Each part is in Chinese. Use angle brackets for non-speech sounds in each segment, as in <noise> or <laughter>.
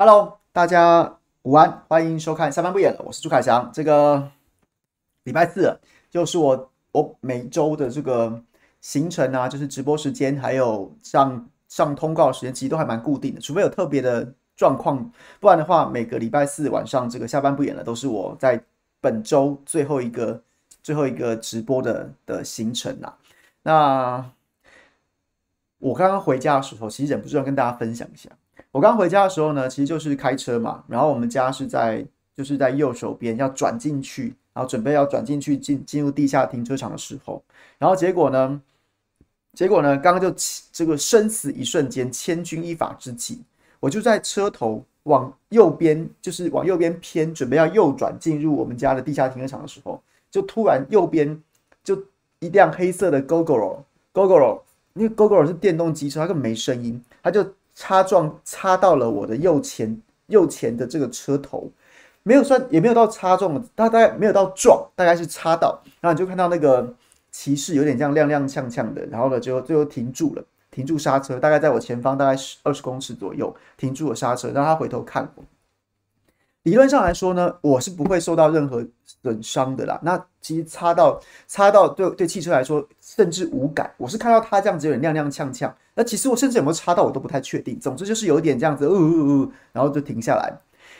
Hello，大家午安，欢迎收看下班不演了，我是朱凯翔。这个礼拜四就是我我每周的这个行程啊，就是直播时间还有上上通告时间，其实都还蛮固定的，除非有特别的状况，不然的话，每个礼拜四晚上这个下班不演了，都是我在本周最后一个最后一个直播的的行程啊。那我刚刚回家的时候，其实忍不住要跟大家分享一下。我刚回家的时候呢，其实就是开车嘛，然后我们家是在就是在右手边要转进去，然后准备要转进去进进入地下停车场的时候，然后结果呢，结果呢，刚刚就这个生死一瞬间，千钧一发之际，我就在车头往右边，就是往右边偏，准备要右转进入我们家的地下停车场的时候，就突然右边就一辆黑色的 Gogoro，Gogoro，因为 Gogoro 是电动机车，它根本没声音，它就。擦撞擦到了我的右前右前的这个车头，没有算也没有到擦撞，大概没有到撞，大概是擦到，然后你就看到那个骑士有点这样踉踉跄跄的，然后呢，就最后停住了，停住刹车，大概在我前方大概十二十公尺左右停住了刹车，让他回头看我。理论上来说呢，我是不会受到任何损伤的啦。那其实擦到擦到对对汽车来说甚至无感。我是看到他这样子有点踉踉跄跄。那其实我甚至有没有擦到我都不太确定。总之就是有点这样子，呜呜呜，然后就停下来。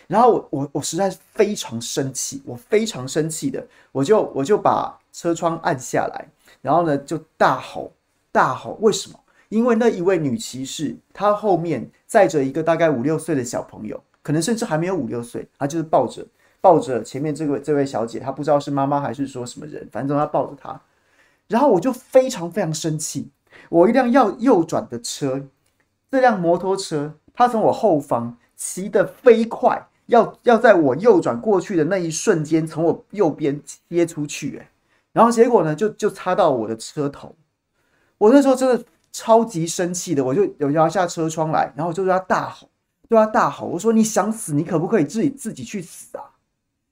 然后我我我实在是非常生气，我非常生气的，我就我就把车窗按下来，然后呢就大吼大吼。为什么？因为那一位女骑士她后面载着一个大概五六岁的小朋友。可能甚至还没有五六岁，她就是抱着抱着前面这位这位小姐，她不知道是妈妈还是说什么人，反正她抱着她，然后我就非常非常生气。我一辆要右转的车，这辆摩托车，它从我后方骑得飞快，要要在我右转过去的那一瞬间，从我右边切出去，哎，然后结果呢，就就擦到我的车头。我那时候真的超级生气的，我就有摇下车窗来，然后就对他大吼。对他大吼：“我说你想死，你可不可以自己自己去死啊？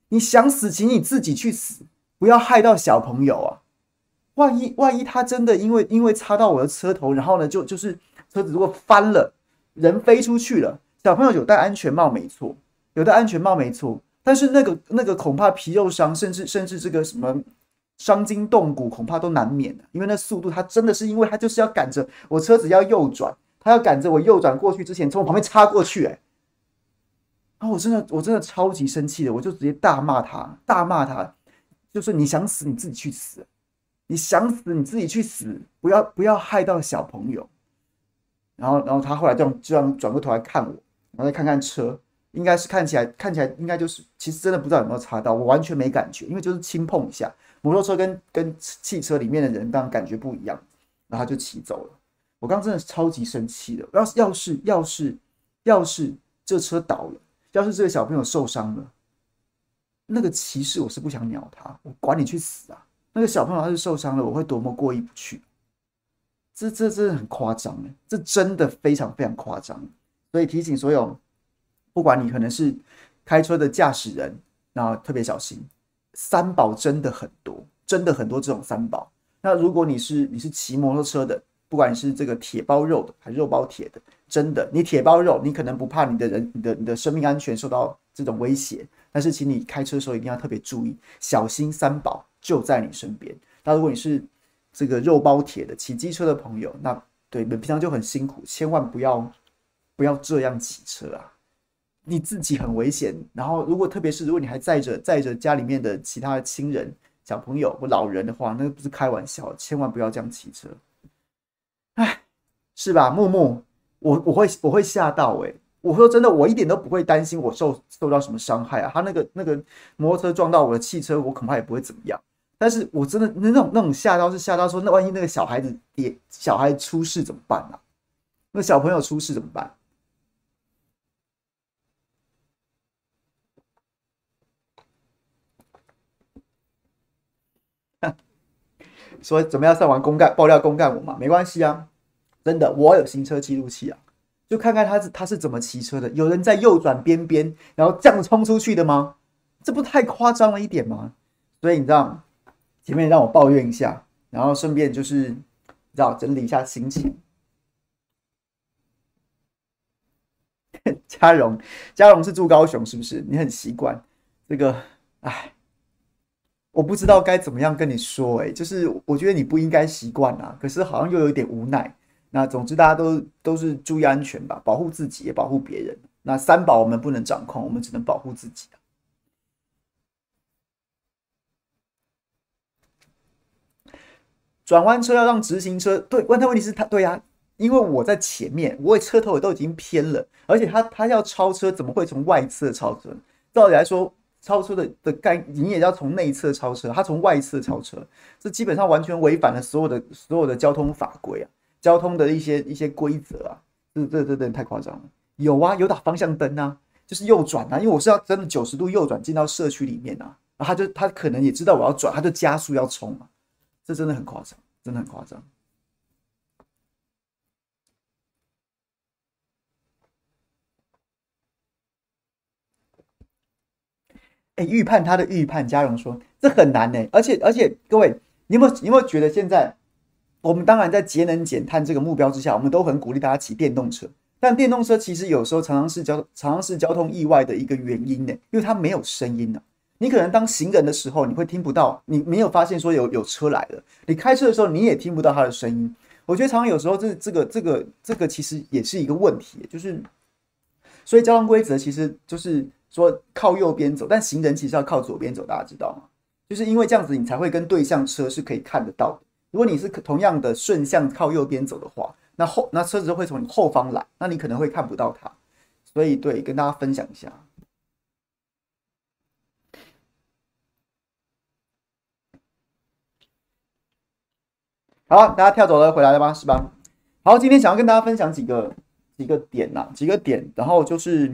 你想死，请你自己去死，不要害到小朋友啊！万一万一他真的因为因为擦到我的车头，然后呢，就就是车子如果翻了，人飞出去了，小朋友有戴安全帽没错，有戴安全帽没错，但是那个那个恐怕皮肉伤，甚至甚至这个什么伤筋动骨，恐怕都难免的，因为那速度，他真的是因为他就是要赶着我车子要右转。”他要赶着我右转过去之前，从我旁边插过去，哎，然后我真的，我真的超级生气的，我就直接大骂他，大骂他，就是你想死你自己去死，你想死你自己去死，不要不要害到小朋友。然后，然后他后来这样这样转过头来看我，然后再看看车，应该是看起来看起来应该就是，其实真的不知道有没有擦到，我完全没感觉，因为就是轻碰一下，摩托车跟跟汽车里面的人当然感觉不一样，然后他就骑走了。我刚刚真的超级生气的，要是要是要是要是这车倒了，要是这个小朋友受伤了，那个骑士我是不想鸟他，我管你去死啊！那个小朋友要是受伤了，我会多么过意不去。这这真的很夸张哎，这真的非常非常夸张。所以提醒所有，不管你可能是开车的驾驶人，那特别小心，三宝真的很多，真的很多这种三宝。那如果你是你是骑摩托车的，不管你是这个铁包肉的还是肉包铁的，真的，你铁包肉，你可能不怕你的人、你的、你的生命安全受到这种威胁，但是请你开车的时候一定要特别注意，小心三宝就在你身边。那如果你是这个肉包铁的骑机车的朋友，那对你们平常就很辛苦，千万不要不要这样骑车啊，你自己很危险。然后如果特别是如果你还载着载着家里面的其他亲人、小朋友或老人的话，那不是开玩笑，千万不要这样骑车。哎，是吧，木木，我我会我会吓到诶、欸，我说真的，我一点都不会担心我受受到什么伤害啊。他那个那个摩托车撞到我的汽车，我恐怕也不会怎么样。但是我真的那种那种吓到是吓到说，那万一那个小孩子也小孩出事怎么办啊？那小朋友出事怎么办？<laughs> 说怎么样上完公干爆料公干我嘛？没关系啊，真的，我有行车记录器啊，就看看他是他是怎么骑车的。有人在右转边边，然后这样冲出去的吗？这不太夸张了一点吗？所以你知道，前面让我抱怨一下，然后顺便就是你知道整理一下心情。<laughs> 嘉荣，嘉荣是住高雄，是不是？你很习惯这个？哎，我不知道该怎么样跟你说，哎，就是我觉得你不应该习惯啊，可是好像又有点无奈。那总之大家都都是注意安全吧，保护自己也保护别人。那三宝我们不能掌控，我们只能保护自己。转弯车要让直行车对，问他问题是他对呀、啊，因为我在前面，我车头也都已经偏了，而且他他要超车，怎么会从外侧超车？照理来说，超车的的概你也要从内侧超车，他从外侧超车，这基本上完全违反了所有的所有的交通法规啊，交通的一些一些规则啊，这这这这太夸张了。有啊，有打方向灯啊，就是右转啊，因为我是要真的九十度右转进到社区里面啊，然后他就他可能也知道我要转，他就加速要冲啊。这真的很夸张，真的很夸张。哎，预判他的预判，嘉荣说这很难呢。而且而且，各位，你有没有你有没有觉得现在我们当然在节能减碳这个目标之下，我们都很鼓励大家骑电动车。但电动车其实有时候常常是交常常是交通意外的一个原因呢，因为它没有声音呢。你可能当行人的时候，你会听不到，你没有发现说有有车来了。你开车的时候，你也听不到它的声音。我觉得常常有时候这这个这个这个其实也是一个问题，就是所以交通规则其实就是说靠右边走，但行人其实要靠左边走，大家知道吗？就是因为这样子，你才会跟对向车是可以看得到的。如果你是同样的顺向靠右边走的话，那后那车子会从你后方来，那你可能会看不到它。所以对，跟大家分享一下。好，大家跳走了，回来了吗？是吧？好，今天想要跟大家分享几个几个点呐，几个点，然后就是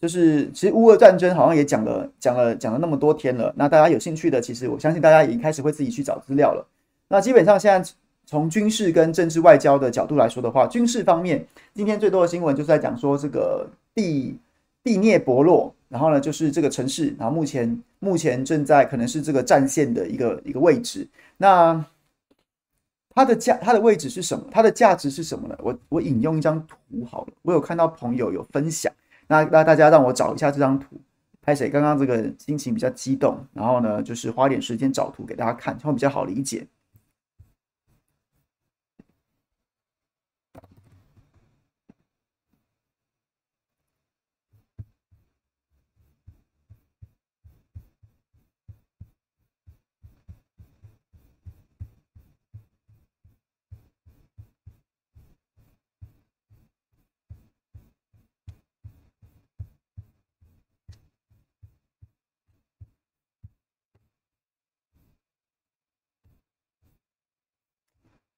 就是，其实乌俄战争好像也讲了讲了讲了那么多天了。那大家有兴趣的，其实我相信大家已经开始会自己去找资料了。那基本上现在从军事跟政治外交的角度来说的话，军事方面今天最多的新闻就是在讲说这个第第聂伯洛，然后呢就是这个城市，然后目前目前正在可能是这个战线的一个一个位置。那它的价，它的位置是什么？它的价值是什么呢？我我引用一张图好了，我有看到朋友有分享，那那大家让我找一下这张图。拍谁？刚刚这个心情比较激动，然后呢，就是花点时间找图给大家看，会比较好理解。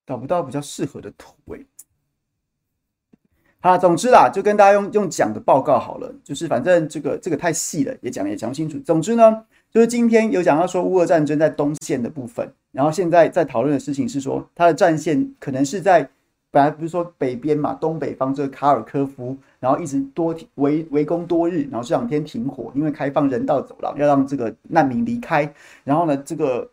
找不到比较适合的图位。好，总之啦，就跟大家用用讲的报告好了，就是反正这个这个太细了，也讲也讲不清楚。总之呢，就是今天有讲到说乌俄战争在东线的部分，然后现在在讨论的事情是说，它的战线可能是在本来不是说北边嘛，东北方这个卡尔科夫，然后一直多围围攻多日，然后这两天停火，因为开放人道走廊，要让这个难民离开。然后呢，这个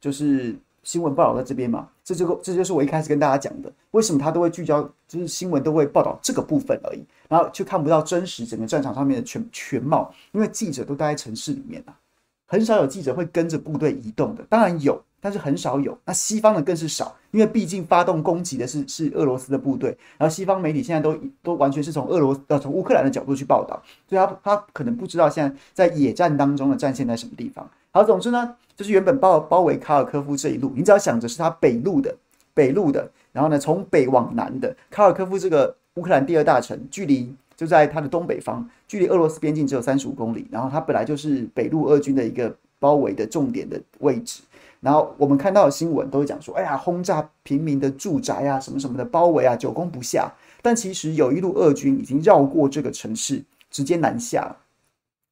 就是。新闻报道在这边嘛，这就这就是我一开始跟大家讲的，为什么他都会聚焦，就是新闻都会报道这个部分而已，然后却看不到真实整个战场上面的全全貌，因为记者都待在城市里面啊，很少有记者会跟着部队移动的，当然有，但是很少有。那西方的更是少，因为毕竟发动攻击的是是俄罗斯的部队，然后西方媒体现在都都完全是从俄罗斯呃从乌克兰的角度去报道，所以他他可能不知道现在在野战当中的战线在什么地方。好，总之呢，就是原本包包围卡尔科夫这一路，你只要想着是它北路的北路的，然后呢，从北往南的卡尔科夫这个乌克兰第二大城，距离就在它的东北方，距离俄罗斯边境只有三十五公里。然后它本来就是北路俄军的一个包围的重点的位置。然后我们看到的新闻都会讲说，哎呀，轰炸平民的住宅啊，什么什么的包围啊，久攻不下。但其实有一路俄军已经绕过这个城市，直接南下了，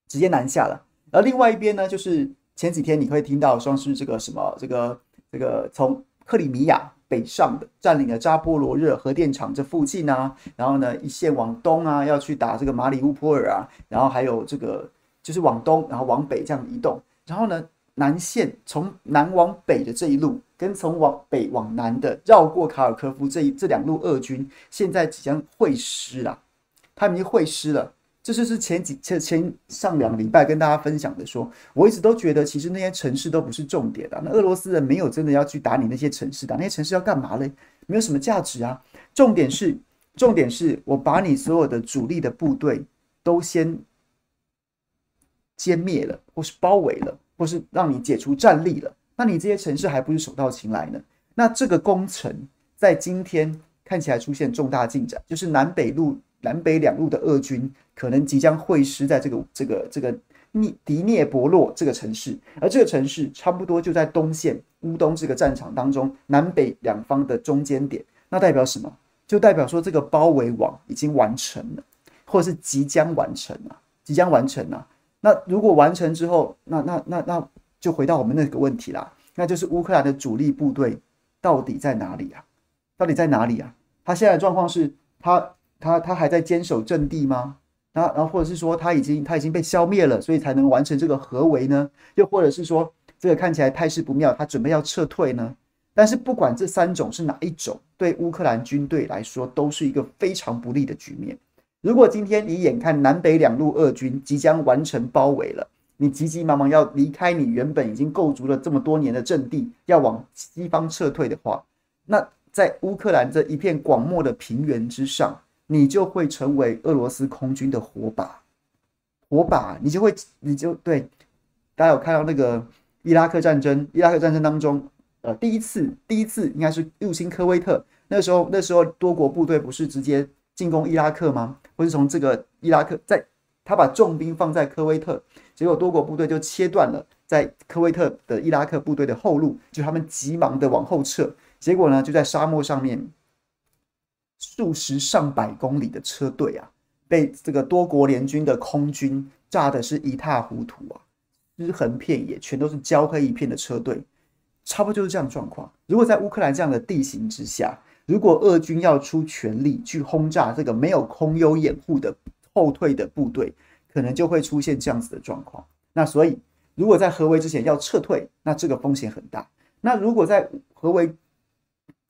直接南下了。而另外一边呢，就是。前几天你会听到说是这个什么这个这个从克里米亚北上的占领了扎波罗热核电厂这附近啊，然后呢一线往东啊要去打这个马里乌波尔啊，然后还有这个就是往东然后往北这样移动，然后呢南线从南往北的这一路跟从往北往南的绕过卡尔科夫这一这两路俄军现在即将会师了，他们已经会师了，这就是前几前前上两礼拜跟大家分享的说，我一直都觉得其实那些城市都不是重点啊。那俄罗斯人没有真的要去打你那些城市，打那些城市要干嘛嘞？没有什么价值啊。重点是，重点是我把你所有的主力的部队都先歼灭了，或是包围了，或是让你解除战力了。那你这些城市还不是手到擒来呢？那这个工程在今天看起来出现重大进展，就是南北路。南北两路的俄军可能即将会师在这个这个这个涅迪涅伯洛这个城市，而这个城市差不多就在东线乌东这个战场当中，南北两方的中间点。那代表什么？就代表说这个包围网已经完成了，或者是即将完成了，即将完成了。那如果完成之后，那那那那就回到我们那个问题啦，那就是乌克兰的主力部队到底在哪里啊？到底在哪里啊？他现在的状况是他。他他还在坚守阵地吗？那然后或者是说他已经他已经被消灭了，所以才能完成这个合围呢？又或者是说这个看起来态势不妙，他准备要撤退呢？但是不管这三种是哪一种，对乌克兰军队来说都是一个非常不利的局面。如果今天你眼看南北两路俄军即将完成包围了，你急急忙忙要离开你原本已经构筑了这么多年的阵地，要往西方撤退的话，那在乌克兰这一片广袤的平原之上。你就会成为俄罗斯空军的火把，火把，你就会，你就对，大家有看到那个伊拉克战争，伊拉克战争当中，呃，第一次，第一次应该是入侵科威特，那时候，那时候多国部队不是直接进攻伊拉克吗？不是从这个伊拉克，在他把重兵放在科威特，结果多国部队就切断了在科威特的伊拉克部队的后路，就他们急忙的往后撤，结果呢，就在沙漠上面。数十上百公里的车队啊，被这个多国联军的空军炸得是一塌糊涂啊，尸横遍野，全都是焦黑一片的车队，差不多就是这样状况。如果在乌克兰这样的地形之下，如果俄军要出全力去轰炸这个没有空优掩护的后退的部队，可能就会出现这样子的状况。那所以，如果在合围之前要撤退，那这个风险很大。那如果在合围，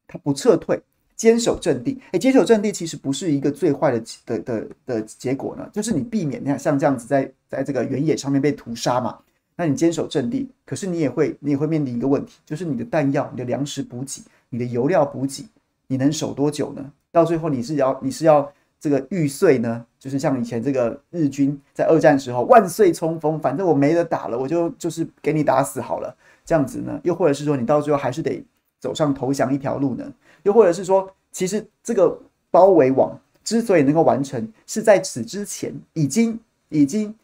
他不撤退，坚守阵地，哎，坚守阵地其实不是一个最坏的的的的结果呢，就是你避免像像这样子在在这个原野上面被屠杀嘛。那你坚守阵地，可是你也会你也会面临一个问题，就是你的弹药、你的粮食补给、你的油料补给，你能守多久呢？到最后你是要你是要这个玉碎呢？就是像以前这个日军在二战时候万岁冲锋，反正我没得打了，我就就是给你打死好了，这样子呢？又或者是说你到最后还是得走上投降一条路呢？又或者是说，其实这个包围网之所以能够完成，是在此之前已经已经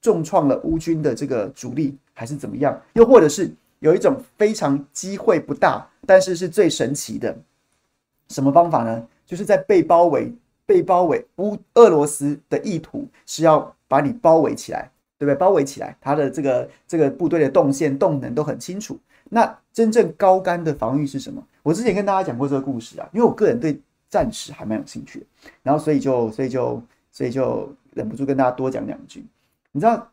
重创了乌军的这个主力，还是怎么样？又或者是有一种非常机会不大，但是是最神奇的什么方法呢？就是在被包围、被包围乌俄罗斯的意图是要把你包围起来，对不对？包围起来，他的这个这个部队的动线、动能都很清楚。那真正高干的防御是什么？我之前跟大家讲过这个故事啊，因为我个人对战史还蛮有兴趣的，然后所以就所以就所以就忍不住跟大家多讲两句。你知道，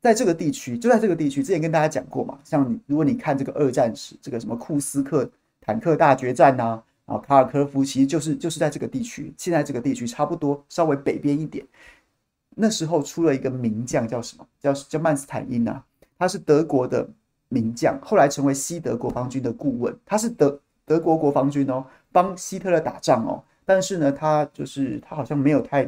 在这个地区，就在这个地区，之前跟大家讲过嘛，像你如果你看这个二战史，这个什么库斯克坦克大决战呐，啊，然后卡尔科夫，其实就是就是在这个地区，现在这个地区差不多稍微北边一点，那时候出了一个名将叫什么？叫叫曼斯坦因啊，他是德国的。名将后来成为西德国防军的顾问，他是德德国国防军哦，帮希特勒打仗哦。但是呢，他就是他好像没有太，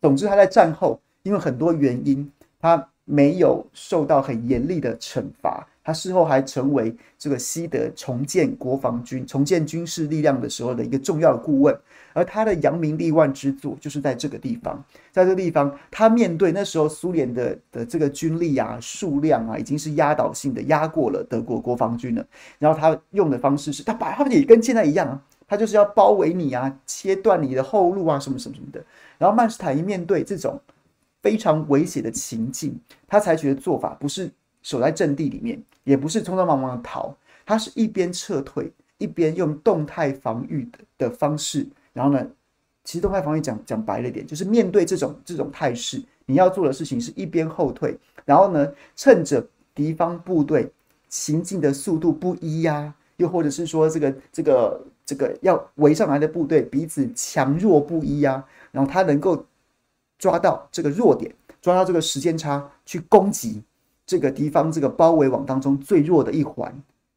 总之他在战后因为很多原因，他没有受到很严厉的惩罚。他事后还成为这个西德重建国防军、重建军事力量的时候的一个重要的顾问，而他的扬名立万之作就是在这个地方，在这个地方，他面对那时候苏联的的这个军力啊、数量啊，已经是压倒性的压过了德国国防军了。然后他用的方式是他把他们也跟现在一样啊，他就是要包围你啊，切断你的后路啊，什么什么什么的。然后曼施坦因面对这种非常危险的情境，他采取的做法不是守在阵地里面。也不是匆匆忙忙的逃，他是一边撤退，一边用动态防御的的方式。然后呢，其实动态防御讲讲白了点，就是面对这种这种态势，你要做的事情是一边后退，然后呢，趁着敌方部队行进的速度不一呀、又或者是说这个这个这个要围上来的部队彼此强弱不一呀、然后他能够抓到这个弱点，抓到这个时间差，去攻击这个敌方这个包围网当中最弱的一环。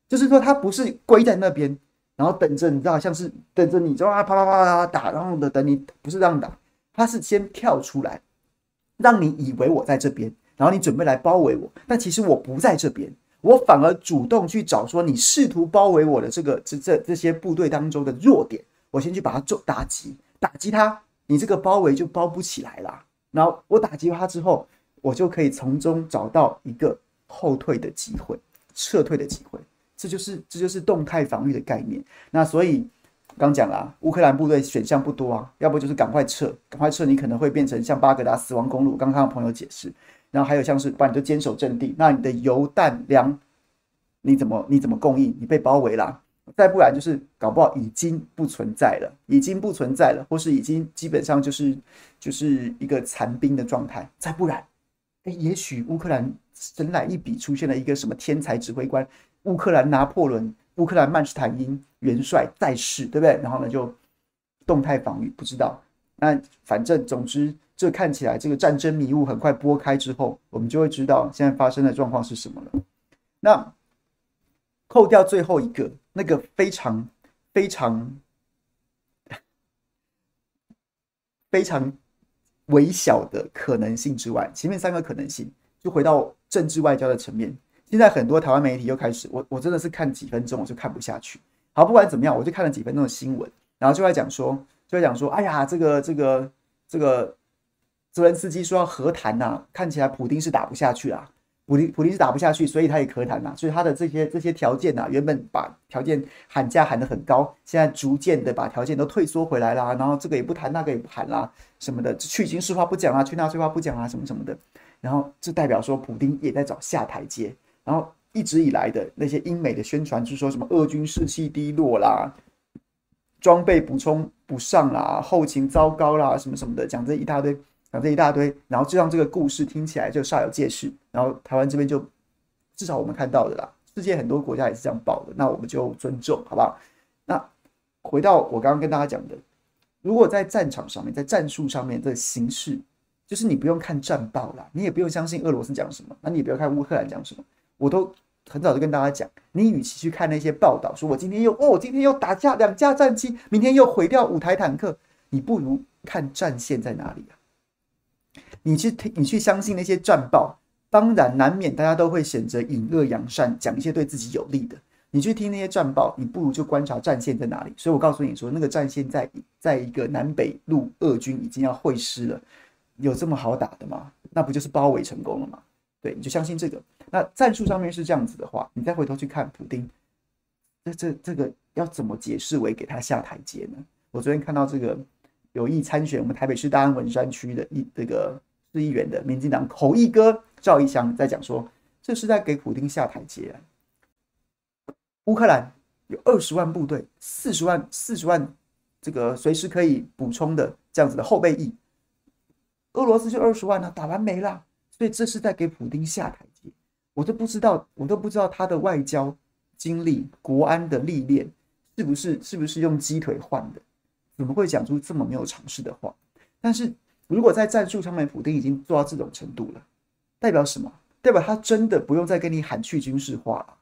就是说，他不是归在那边，然后等着你知道，像是等着你，就啊啪啪啪啪打，然后的等你，不是这样打，他是先跳出来，让你以为我在这边，然后你准备来包围我，但其实我不在这边，我反而主动去找说你试图包围我的这个这这这些部队当中的弱点，我先去把它做打击，打击他，你这个包围就包不起来了。然后我打击他之后，我就可以从中找到一个后退的机会，撤退的机会。这就是这就是动态防御的概念。那所以刚讲了，乌克兰部队选项不多啊，要不就是赶快撤，赶快撤，你可能会变成像巴格达死亡公路。刚刚朋友解释，然后还有像是把你就坚守阵地，那你的油弹粮你怎么你怎么供应？你被包围了，再不然就是搞不好已经不存在了，已经不存在了，或是已经基本上就是就是一个残兵的状态。再不然，哎，也许乌克兰神来一笔出现了一个什么天才指挥官。乌克兰拿破仑、乌克兰曼施坦因元帅在世，对不对？然后呢，就动态防御，不知道。那反正总之，这看起来这个战争迷雾很快拨开之后，我们就会知道现在发生的状况是什么了。那扣掉最后一个那个非常非常 <laughs> 非常微小的可能性之外，前面三个可能性就回到政治外交的层面。现在很多台湾媒体又开始，我我真的是看几分钟我就看不下去。好，不管怎么样，我就看了几分钟的新闻，然后就在讲说，就在讲说，哎呀，这个这个这个泽连斯基说要和谈呐，看起来普丁是打不下去啊，普林普林是打不下去，所以他也和谈呐，所以他的这些这些条件呐，原本把条件喊价喊得很高，现在逐渐的把条件都退缩回来啦，然后这个也不谈，那个也不谈啦，什么的，去军事化不讲啊，去纳粹化不讲啊，什么什么的，然后这代表说普丁也在找下台阶。然后一直以来的那些英美的宣传，就是说什么俄军士气低落啦，装备补充不上啦，后勤糟糕啦，什么什么的，讲这一大堆，讲这一大堆，然后就让这个故事听起来就煞有介事。然后台湾这边就至少我们看到的啦，世界很多国家也是这样报的，那我们就尊重，好不好？那回到我刚刚跟大家讲的，如果在战场上面，在战术上面的形势，就是你不用看战报啦，你也不用相信俄罗斯讲什么，那你也不要看乌克兰讲什么。我都很早就跟大家讲，你与其去看那些报道，说我今天又哦，今天又打架两架战机，明天又毁掉五台坦克，你不如看战线在哪里啊？你去听，你去相信那些战报，当然难免大家都会选择引恶扬善，讲一些对自己有利的。你去听那些战报，你不如就观察战线在哪里。所以我告诉你说，那个战线在在一个南北路，俄军已经要会师了，有这么好打的吗？那不就是包围成功了吗？对，你就相信这个。那战术上面是这样子的话，你再回头去看普丁，这这这个要怎么解释为给他下台阶呢？我昨天看到这个有意参选我们台北市大安文山区的一这个市议员的民进党口译哥赵一翔在讲说，这是在给普丁下台阶。乌克兰有二十万部队，四十万四十万这个随时可以补充的这样子的后备役，俄罗斯就二十万了，打完没了。所以这是在给普丁下台阶，我都不知道，我都不知道他的外交经历、国安的历练是不是是不是用鸡腿换的？怎么会讲出这么没有常识的话？但是如果在战术上面，普丁已经做到这种程度了，代表什么？代表他真的不用再跟你喊去军事化了。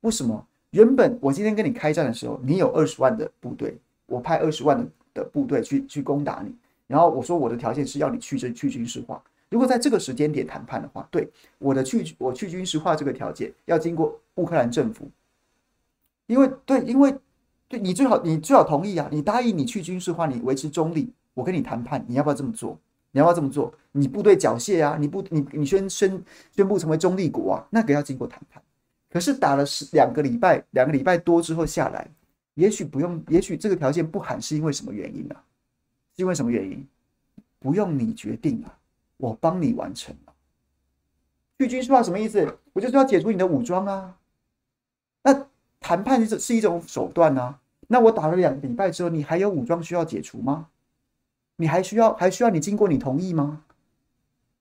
为什么？原本我今天跟你开战的时候，你有二十万的部队，我派二十万的的部队去去攻打你，然后我说我的条件是要你去这去军事化。如果在这个时间点谈判的话，对我的去我去军事化这个条件要经过乌克兰政府，因为对，因为对你最好你最好同意啊，你答应你去军事化，你维持中立，我跟你谈判，你要不要这么做？你要不要这么做？你部队缴械啊，你不你你宣宣宣布成为中立国啊，那个要经过谈判。可是打了十两个礼拜，两个礼拜多之后下来，也许不用，也许这个条件不喊是因为什么原因呢？是因为什么原因？不用你决定啊。我帮你完成了，去军事化什么意思？我就是要解除你的武装啊。那谈判是是一种手段啊。那我打了两个礼拜之后，你还有武装需要解除吗？你还需要还需要你经过你同意吗？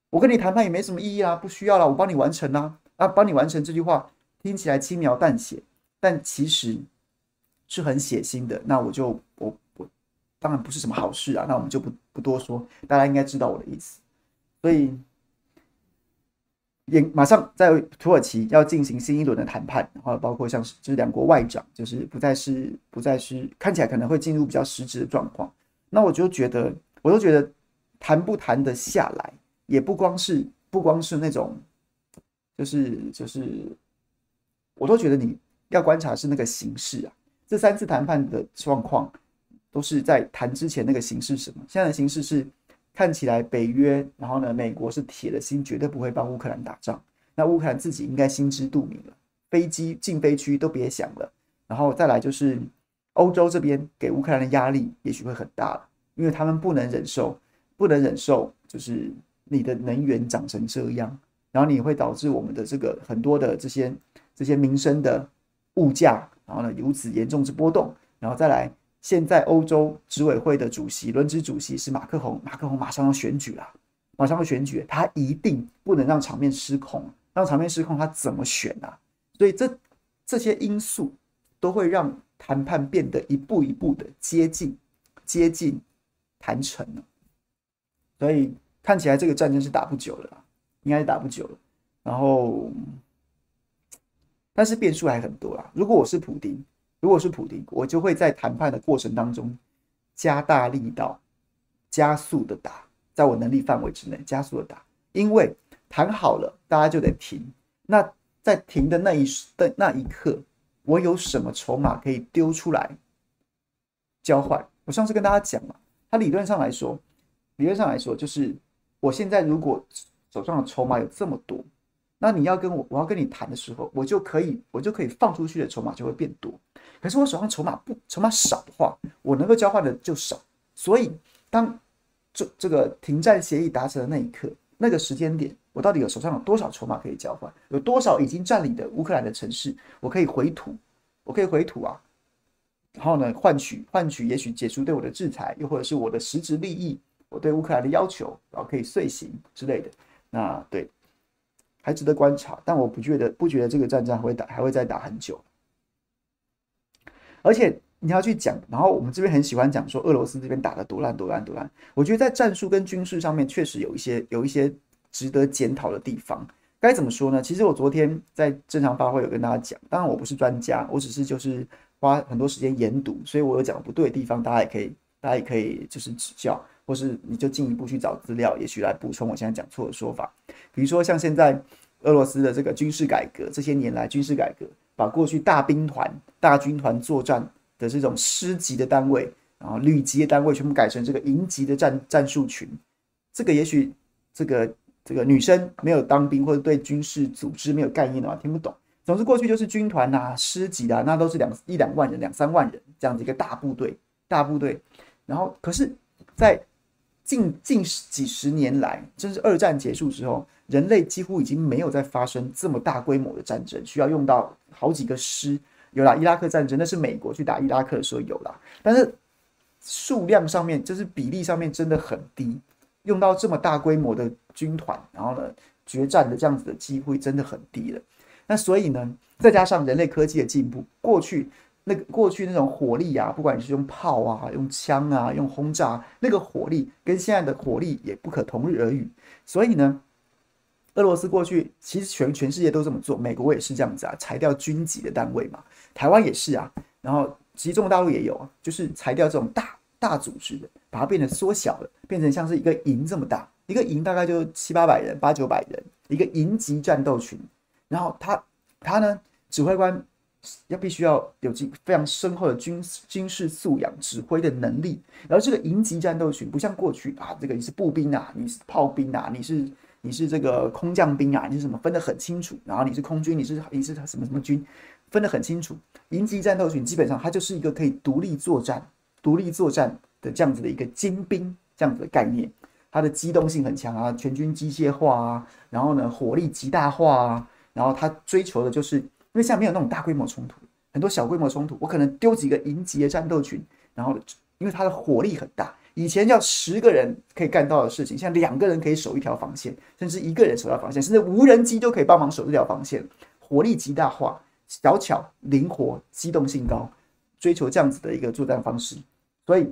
我跟你谈判也没什么意义啊，不需要了，我帮你完成啊。啊，帮你完成这句话听起来轻描淡写，但其实是很血腥的。那我就我我当然不是什么好事啊。那我们就不不多说，大家应该知道我的意思。所以，也马上在土耳其要进行新一轮的谈判，然后包括像是就是两国外长，就是不再是不再是看起来可能会进入比较实质的状况。那我就觉得，我都觉得谈不谈得下来，也不光是不光是那种，就是就是，我都觉得你要观察是那个形势啊。这三次谈判的状况都是在谈之前那个形势什么？现在的形势是看起来北约，然后呢，美国是铁了心绝对不会帮乌克兰打仗。那乌克兰自己应该心知肚明了，飞机禁飞区都别想了。然后再来就是欧洲这边给乌克兰的压力也许会很大了，因为他们不能忍受，不能忍受就是你的能源涨成这样，然后你会导致我们的这个很多的这些这些民生的物价。然后呢，如此严重之波动，然后再来，现在欧洲执委会的主席、轮值主席是马克宏，马克宏马上要选举了，马上要选举，他一定不能让场面失控，让场面失控，他怎么选啊？所以这这些因素都会让谈判变得一步一步的接近，接近谈成了。所以看起来这个战争是打不久了，应该是打不久了。然后。但是变数还很多啦。如果我是普丁，如果是普丁，我就会在谈判的过程当中加大力道，加速的打，在我能力范围之内加速的打。因为谈好了，大家就得停。那在停的那一的那一刻，我有什么筹码可以丢出来交换？我上次跟大家讲了，它理论上来说，理论上来说就是我现在如果手上的筹码有这么多。那你要跟我，我要跟你谈的时候，我就可以，我就可以放出去的筹码就会变多。可是我手上筹码不，筹码少的话，我能够交换的就少。所以，当这这个停战协议达成的那一刻，那个时间点，我到底有手上有多少筹码可以交换？有多少已经占领的乌克兰的城市，我可以回土，我可以回土啊。然后呢，换取换取，也许解除对我的制裁，又或者是我的实质利益，我对乌克兰的要求，然后可以遂行之类的。那对。还值得观察，但我不觉得不觉得这个战争还会打还会再打很久。而且你要去讲，然后我们这边很喜欢讲说俄罗斯这边打得多烂多烂多烂。我觉得在战术跟军事上面确实有一些有一些值得检讨的地方。该怎么说呢？其实我昨天在正常发挥有跟大家讲，当然我不是专家，我只是就是花很多时间研读，所以我有讲不对的地方，大家也可以大家也可以就是指教。或是你就进一步去找资料，也许来补充我现在讲错的说法。比如说像现在俄罗斯的这个军事改革，这些年来军事改革，把过去大兵团、大军团作战的这种师级的单位，然后旅级的单位，全部改成这个营级的战战术群。这个也许这个这个女生没有当兵或者对军事组织没有概念的话听不懂。总之过去就是军团呐、啊、师级的、啊，那都是两一两万人、两三万人这样子一个大部队、大部队。然后可是，在近近几十年来，甚至二战结束之后，人类几乎已经没有再发生这么大规模的战争，需要用到好几个师。有啦，伊拉克战争那是美国去打伊拉克的时候有啦，但是数量上面就是比例上面真的很低，用到这么大规模的军团，然后呢，决战的这样子的机会真的很低了。那所以呢，再加上人类科技的进步，过去。那个过去那种火力啊，不管你是用炮啊、用枪啊、用轰炸，那个火力跟现在的火力也不可同日而语。所以呢，俄罗斯过去其实全全世界都这么做，美国也是这样子啊，裁掉军级的单位嘛，台湾也是啊，然后其实中国大陆也有啊，就是裁掉这种大大组织的，把它变得缩小了，变成像是一个营这么大，一个营大概就七八百人、八九百人，一个营级战斗群，然后他他呢，指挥官。要必须要有非常深厚的军军事素养、指挥的能力。然后这个营级战斗群不像过去啊，这个你是步兵啊，你是炮兵啊，你是你是这个空降兵啊，你是什么分得很清楚。然后你是空军，你是你是什么什么军，分得很清楚。营级战斗群基本上它就是一个可以独立作战、独立作战的这样子的一个精兵这样子的概念。它的机动性很强啊，全军机械化啊，然后呢火力极大化啊，然后他追求的就是。因为现在没有那种大规模冲突，很多小规模冲突，我可能丢几个营级的战斗群，然后因为它的火力很大，以前要十个人可以干到的事情，现在两个人可以守一条防线，甚至一个人守一条防线，甚至无人机都可以帮忙守这条防线，火力极大化，小巧灵活，机动性高，追求这样子的一个作战方式，所以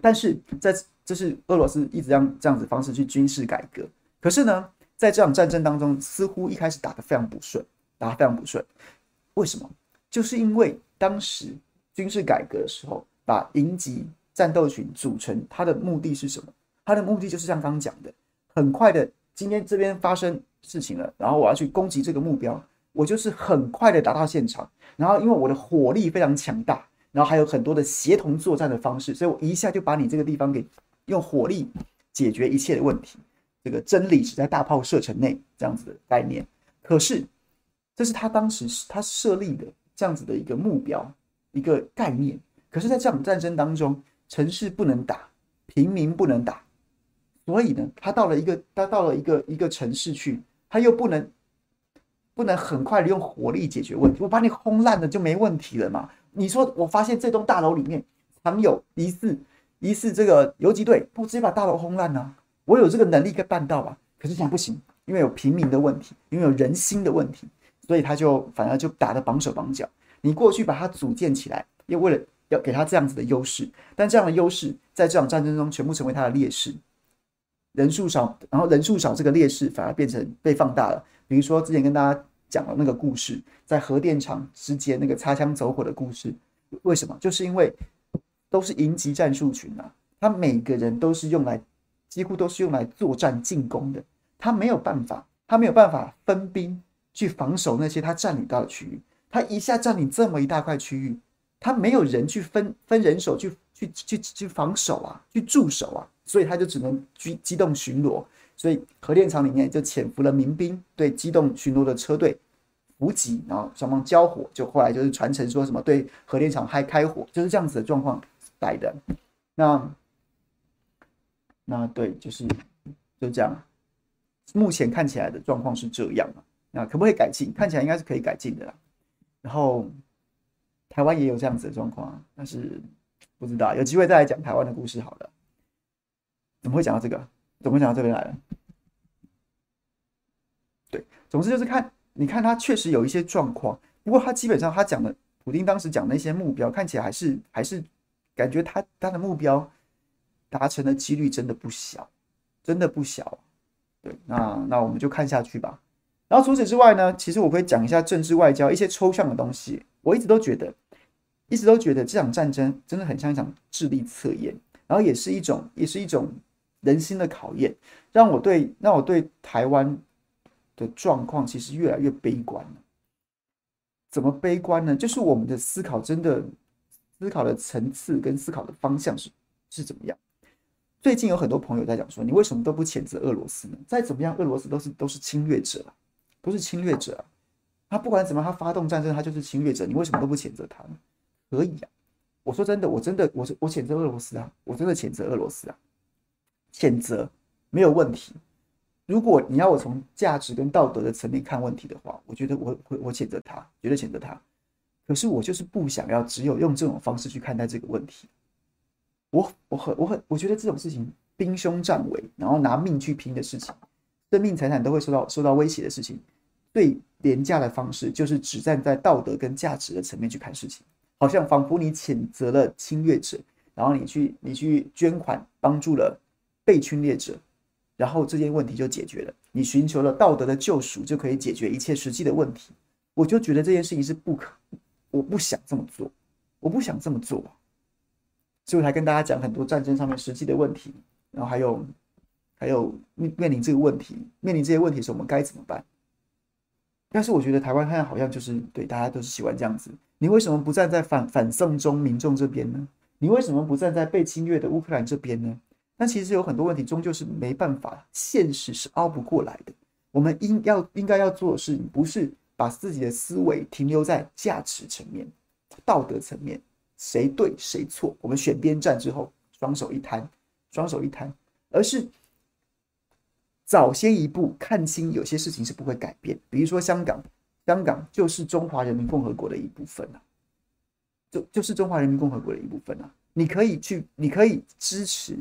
但是在这是俄罗斯一直让这样子方式去军事改革。可是呢，在这场战争当中，似乎一开始打得非常不顺，打得非常不顺。为什么？就是因为当时军事改革的时候，把营级战斗群组成，它的目的是什么？它的目的就是像刚刚讲的，很快的，今天这边发生事情了，然后我要去攻击这个目标，我就是很快的达到现场，然后因为我的火力非常强大，然后还有很多的协同作战的方式，所以我一下就把你这个地方给用火力解决一切的问题。这个真理只在大炮射程内，这样子的概念。可是，这是他当时他设立的这样子的一个目标，一个概念。可是，在这场战争当中，城市不能打，平民不能打，所以呢，他到了一个他到了一个一个城市去，他又不能不能很快的用火力解决问题。我把你轰烂了就没问题了嘛？你说，我发现这栋大楼里面藏有疑似疑似这个游击队，不直接把大楼轰烂呢？我有这个能力可以办到吧，可是现在不行，因为有平民的问题，因为有人心的问题，所以他就反而就打得绑手绑脚。你过去把他组建起来，又为了要给他这样子的优势，但这样的优势在这场战争中全部成为他的劣势。人数少，然后人数少，这个劣势反而变成被放大了。比如说之前跟大家讲的那个故事，在核电厂之间那个擦枪走火的故事，为什么？就是因为都是营级战术群啊，他每个人都是用来。几乎都是用来作战进攻的，他没有办法，他没有办法分兵去防守那些他占领到的区域。他一下占领这么一大块区域，他没有人去分分人手去去去去防守啊，去驻守啊，所以他就只能机机动巡逻。所以核电厂里面就潜伏了民兵，对机动巡逻的车队伏击，然后双方交火，就后来就是传承说什么对核电厂还开火，就是这样子的状况来的。那。那对，就是就这样。目前看起来的状况是这样啊。那可不可以改进？看起来应该是可以改进的啦。然后台湾也有这样子的状况啊，但是不知道，有机会再来讲台湾的故事好了。怎么会讲到这个？怎么会讲到这边来了？对，总之就是看，你看他确实有一些状况，不过他基本上他讲的，普丁当时讲的那些目标，看起来还是还是感觉他他的目标。达成的几率真的不小，真的不小。对，那那我们就看下去吧。然后除此之外呢，其实我会讲一下政治外交一些抽象的东西。我一直都觉得，一直都觉得这场战争真的很像一场智力测验，然后也是一种，也是一种人心的考验，让我对让我对台湾的状况其实越来越悲观了。怎么悲观呢？就是我们的思考真的思考的层次跟思考的方向是是怎么样？最近有很多朋友在讲说，你为什么都不谴责俄罗斯呢？再怎么样，俄罗斯都是都是侵略者，都是侵略者。他不管怎么，他发动战争，他就是侵略者。你为什么都不谴责他呢？可以啊，我说真的，我真的，我我谴责俄罗斯啊，我真的谴责俄罗斯啊，谴责没有问题。如果你要我从价值跟道德的层面看问题的话，我觉得我会我谴责他，绝对谴责他。可是我就是不想要只有用这种方式去看待这个问题。我我很我很我觉得这种事情兵凶战危，然后拿命去拼的事情，生命财产都会受到受到威胁的事情，最廉价的方式就是只站在道德跟价值的层面去看事情，好像仿佛你谴责了侵略者，然后你去你去捐款帮助了被侵略者，然后这件问题就解决了，你寻求了道德的救赎就可以解决一切实际的问题，我就觉得这件事情是不可，我不想这么做，我不想这么做。所以我才跟大家讲很多战争上面实际的问题，然后还有还有面面临这个问题，面临这些问题的时候，我们该怎么办？但是我觉得台湾现在好像就是对大家都是喜欢这样子。你为什么不站在反反送中民众这边呢？你为什么不站在被侵略的乌克兰这边呢？那其实有很多问题终究是没办法，现实是熬不过来的。我们应要应该要做的事，不是把自己的思维停留在价值层面、道德层面。谁对谁错？我们选边站之后，双手一摊，双手一摊，而是早先一步看清有些事情是不会改变。比如说香港，香港就是中华人民共和国的一部分啊，就就是中华人民共和国的一部分啊。你可以去，你可以支持，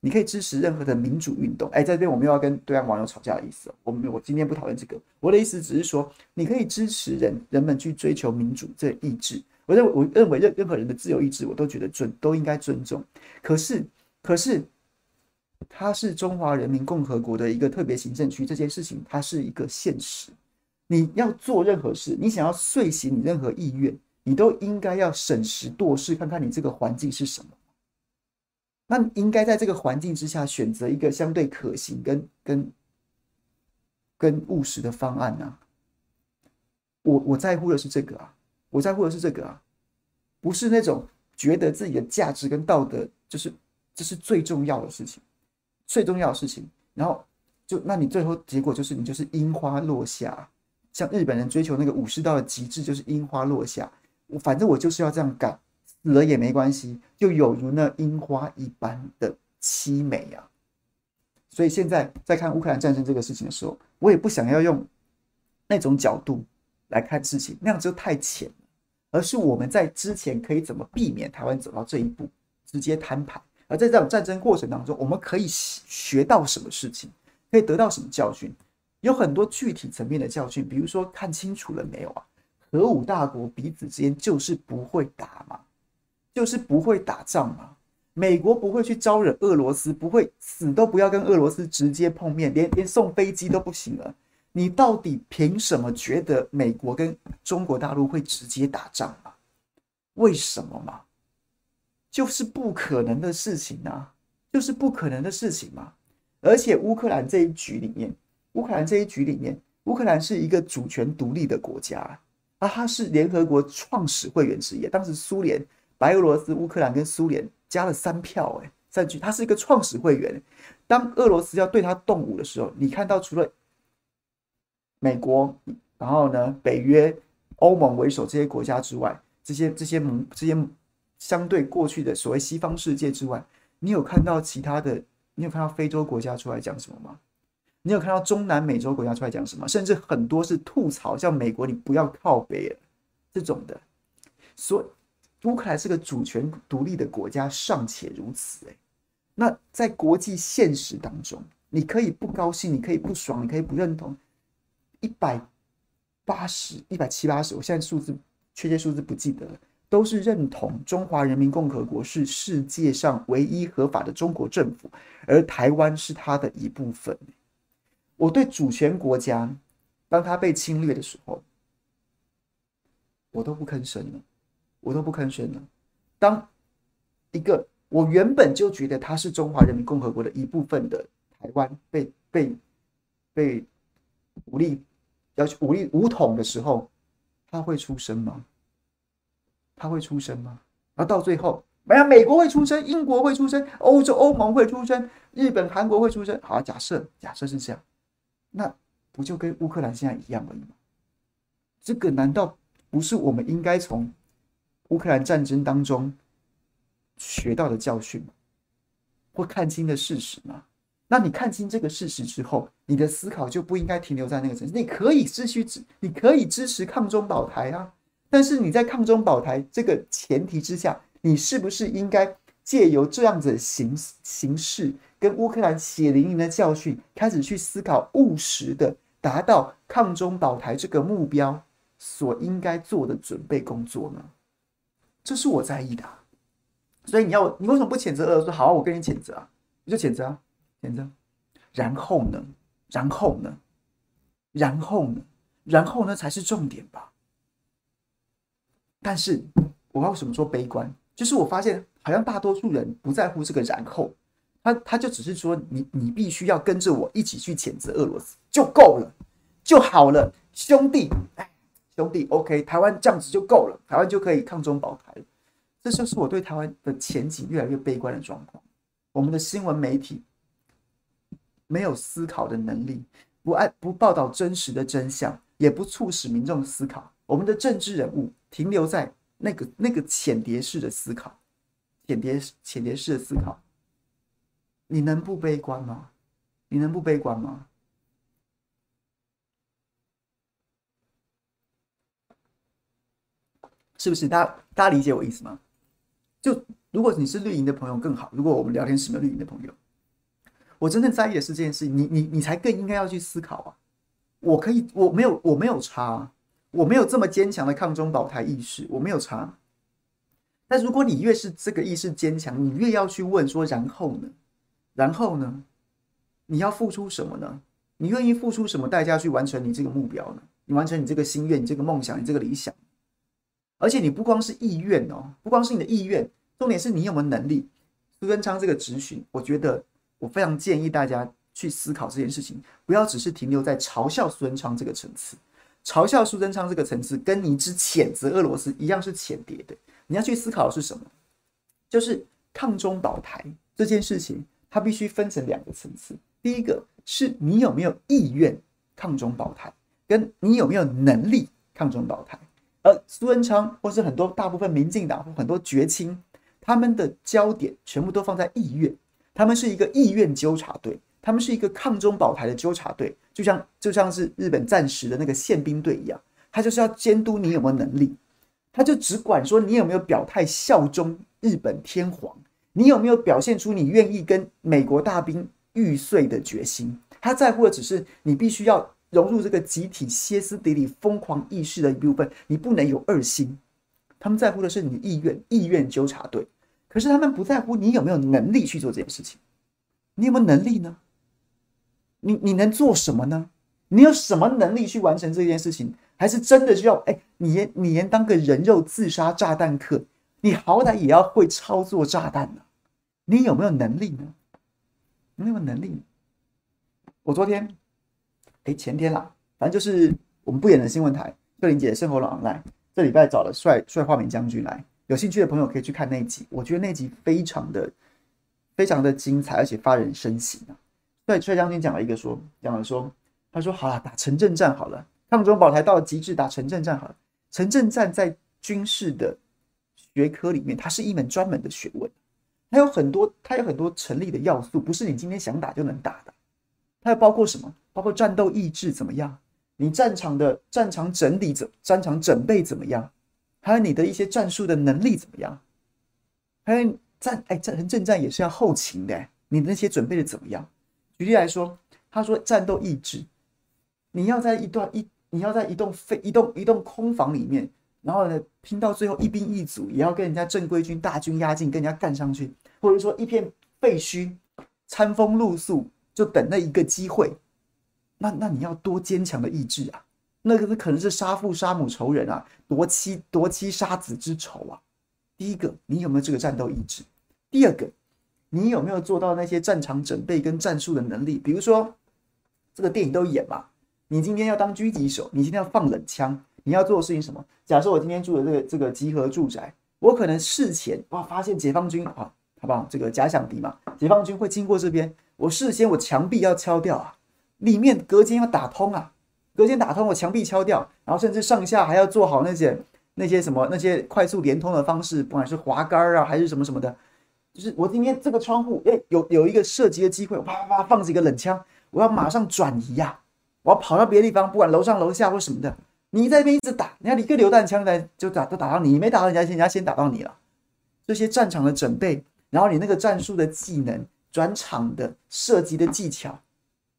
你可以支持任何的民主运动。哎，在这边我没有要跟对岸网友吵架的意思，我们我今天不讨论这个。我的意思只是说，你可以支持人人们去追求民主这意志。我认为，我认为任任何人的自由意志，我都觉得尊都应该尊重。可是，可是它是中华人民共和国的一个特别行政区，这件事情它是一个现实。你要做任何事，你想要遂行你任何意愿，你都应该要审时度势，看看你这个环境是什么。那你应该在这个环境之下选择一个相对可行跟跟跟务实的方案啊。我我在乎的是这个啊，我在乎的是这个啊，不是那种觉得自己的价值跟道德就是这是最重要的事情，最重要的事情。然后就那你最后结果就是你就是樱花落下，像日本人追求那个武士道的极致就是樱花落下。我反正我就是要这样干。死了也没关系，就有如那樱花一般的凄美啊！所以现在在看乌克兰战争这个事情的时候，我也不想要用那种角度来看事情，那样就太浅了。而是我们在之前可以怎么避免台湾走到这一步，直接摊牌？而在这种战争过程当中，我们可以学到什么事情，可以得到什么教训？有很多具体层面的教训，比如说看清楚了没有啊？核武大国彼此之间就是不会打嘛。就是不会打仗嘛，美国不会去招惹俄罗斯，不会死都不要跟俄罗斯直接碰面，连连送飞机都不行了。你到底凭什么觉得美国跟中国大陆会直接打仗啊？为什么嘛？就是不可能的事情啊，就是不可能的事情嘛。而且乌克兰这一局里面，乌克兰这一局里面，乌克兰是一个主权独立的国家啊，它是联合国创始会员之一，当时苏联。白俄罗斯、乌克兰跟苏联加了三票，哎，三局，他是一个创始会员。当俄罗斯要对他动武的时候，你看到除了美国，然后呢，北约、欧盟为首这些国家之外，这些这些盟这些相对过去的所谓西方世界之外，你有看到其他的？你有看到非洲国家出来讲什么吗？你有看到中南美洲国家出来讲什么？甚至很多是吐槽，像美国，你不要靠北这种的，所以。乌克兰是个主权独立的国家，尚且如此，欸，那在国际现实当中，你可以不高兴，你可以不爽，你可以不认同，一百八十、一百七八十，我现在数字确切数字不记得了，都是认同中华人民共和国是世界上唯一合法的中国政府，而台湾是它的一部分。我对主权国家，当它被侵略的时候，我都不吭声了。我都不吭声了。当一个我原本就觉得它是中华人民共和国的一部分的台湾被被被武力要去武力武统的时候，他会出声吗？他会出声吗？然后到最后，没有美国会出声，英国会出声，欧洲欧盟会出声，日本韩国会出声。好，假设假设是这样，那不就跟乌克兰现在一样而已吗？这个难道不是我们应该从？乌克兰战争当中学到的教训吗？或看清的事实吗？那你看清这个事实之后，你的思考就不应该停留在那个层次。你可以支持，你可以支持抗中保台啊。但是你在抗中保台这个前提之下，你是不是应该借由这样子的形形式，跟乌克兰血淋淋的教训，开始去思考务实的达到抗中保台这个目标所应该做的准备工作呢？这是我在意的，所以你要你为什么不谴责俄罗斯？好，我跟你谴责啊，你就谴责啊，谴责。然后呢？然后呢？然后呢？然后呢？才是重点吧。但是我为什么说悲观？就是我发现好像大多数人不在乎这个然后，他他就只是说你你必须要跟着我一起去谴责俄罗斯就够了，就好了，兄弟。哎兄弟，OK，台湾这样子就够了，台湾就可以抗中保台了。这就是我对台湾的前景越来越悲观的状况。我们的新闻媒体没有思考的能力，不爱不报道真实的真相，也不促使民众思考。我们的政治人物停留在那个那个浅碟式的思考，浅碟浅碟式的思考。你能不悲观吗？你能不悲观吗？是不是？大家大家理解我意思吗？就如果你是绿营的朋友更好。如果我们聊天室没有绿营的朋友，我真正在意的是这件事情。你你你才更应该要去思考啊！我可以，我没有我没有差，我没有这么坚强的抗中保台意识，我没有差。但如果你越是这个意识坚强，你越要去问说，然后呢？然后呢？你要付出什么呢？你愿意付出什么代价去完成你这个目标呢？你完成你这个心愿、你这个梦想、你这个理想。而且你不光是意愿哦，不光是你的意愿，重点是你有没有能力。苏贞昌这个质询，我觉得我非常建议大家去思考这件事情，不要只是停留在嘲笑苏贞昌这个层次。嘲笑苏贞昌这个层次，跟你只谴责俄罗斯一样是浅碟的。你要去思考的是什么？就是抗中保台这件事情，它必须分成两个层次。第一个是你有没有意愿抗中保台，跟你有没有能力抗中保台。而苏贞昌或是很多大部分民进党或很多绝亲，他们的焦点全部都放在意愿，他们是一个意愿纠察队，他们是一个抗中保台的纠察队，就像就像是日本战时的那个宪兵队一样，他就是要监督你有没有能力，他就只管说你有没有表态效忠日本天皇，你有没有表现出你愿意跟美国大兵。玉碎的决心，他在乎的只是你必须要融入这个集体歇斯底里疯狂意识的一部分，你不能有二心。他们在乎的是你的意愿，意愿纠察队。可是他们不在乎你有没有能力去做这件事情。你有没有能力呢？你你能做什么呢？你有什么能力去完成这件事情？还是真的需要？哎，你连你连当个人肉自杀炸弹客，你好歹也要会操作炸弹呢？你有没有能力呢？你有没有能力？我昨天，哎，前天啦，反正就是我们不演的新闻台，秀玲姐生活了 online，这礼拜找了帅帅化名将军来，有兴趣的朋友可以去看那集，我觉得那集非常的非常的精彩，而且发人深省啊。帅帅将军讲了一个说，讲了说，他说好了，打城镇战好了，抗中保台到了极致，打城镇战好了。城镇战在军事的学科里面，它是一门专门的学问。它有很多，它有很多成立的要素，不是你今天想打就能打的。它还包括什么？包括战斗意志怎么样？你战场的战场整理怎？战场准备怎么样？还有你的一些战术的能力怎么样？还有战哎战城镇战也是要后勤的，你的那些准备的怎么样？举例来说，他说战斗意志，你要在一段一你要在一栋废一栋一栋空房里面。然后呢，拼到最后一兵一卒，也要跟人家正规军大军压境，跟人家干上去，或者说一片废墟，餐风露宿，就等那一个机会。那那你要多坚强的意志啊！那个是可能是杀父杀母仇人啊，夺妻夺妻杀子之仇啊。第一个，你有没有这个战斗意志？第二个，你有没有做到那些战场准备跟战术的能力？比如说，这个电影都演嘛，你今天要当狙击手，你今天要放冷枪。你要做的事情什么？假设我今天住的这个这个集合住宅，我可能事前哇发现解放军啊，好不好？这个假想敌嘛，解放军会经过这边，我事先我墙壁要敲掉啊，里面隔间要打通啊，隔间打通，我墙壁敲掉，然后甚至上下还要做好那些那些什么那些快速连通的方式，不管是滑杆啊还是什么什么的，就是我今天这个窗户哎有有一个射击的机会，啪啪啪放几个冷枪，我要马上转移呀，我要跑到别的地方，不管楼上楼下或什么的。你在那边一直打，你看你一个榴弹枪来就打都打到你，没打到人家先，人家先打到你了。这些战场的准备，然后你那个战术的技能、转场的射击的技巧、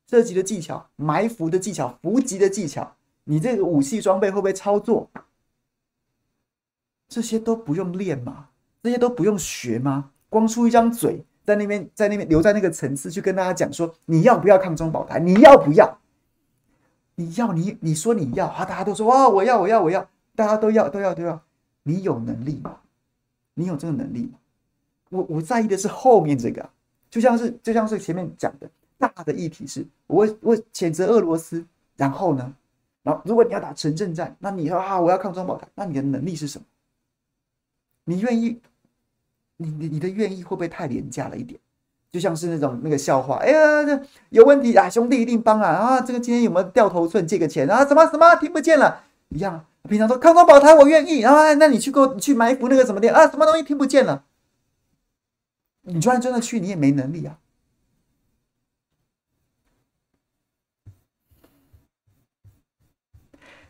射击的技巧、埋伏的技巧、伏击的技巧，你这个武器装备会不会操作？这些都不用练吗？这些都不用学吗？光出一张嘴，在那边在那边留在那个层次去跟大家讲说，你要不要抗中保台？你要不要？你要你你说你要啊，大家都说哇，我要我要我要，大家都要都要都要。你有能力吗？你有这个能力吗？我我在意的是后面这个，就像是就像是前面讲的大的议题是，我我谴责俄罗斯，然后呢，然后如果你要打城镇战，那你说啊，我要抗中保台，那你的能力是什么？你愿意？你你你的愿意会不会太廉价了一点？就像是那种那个笑话，哎呀，这有问题啊，兄弟一定帮啊啊！这个今天有没有掉头寸借个钱啊？什么什么听不见了一样。平常说抗中保台我愿意，啊那你去给我去埋伏那个什么的啊？什么东西听不见了？你就算真的去，你也没能力啊。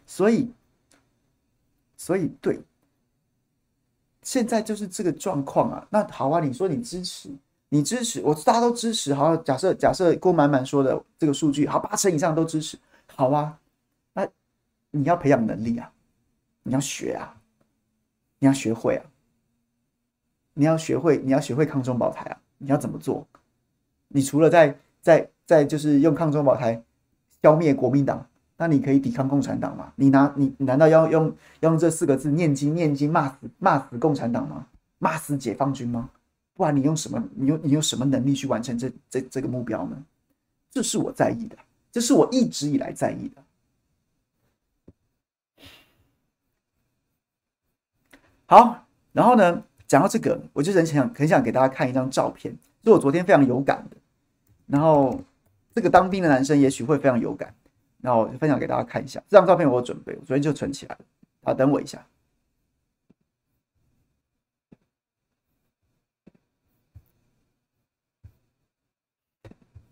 所以，所以对，现在就是这个状况啊。那好啊，你说你支持。你支持我，大家都支持。好，假设假设郭满满说的这个数据，好，八成以上都支持。好啊，那你要培养能力啊，你要学啊，你要学会啊。你要学会，你要学会抗中保台啊！你要怎么做？你除了在在在就是用抗中保台消灭国民党，那你可以抵抗共产党吗？你拿你，难道要用要用这四个字念经念经骂死骂死共产党吗？骂死解放军吗？不然你用什么？你用你用什么能力去完成这这这个目标呢？这是我在意的，这是我一直以来在意的。好，然后呢，讲到这个，我就很想很想给大家看一张照片，是我昨天非常有感的。然后这个当兵的男生也许会非常有感，那我就分享给大家看一下。这张照片我有准备，我昨天就存起来了。好，等我一下。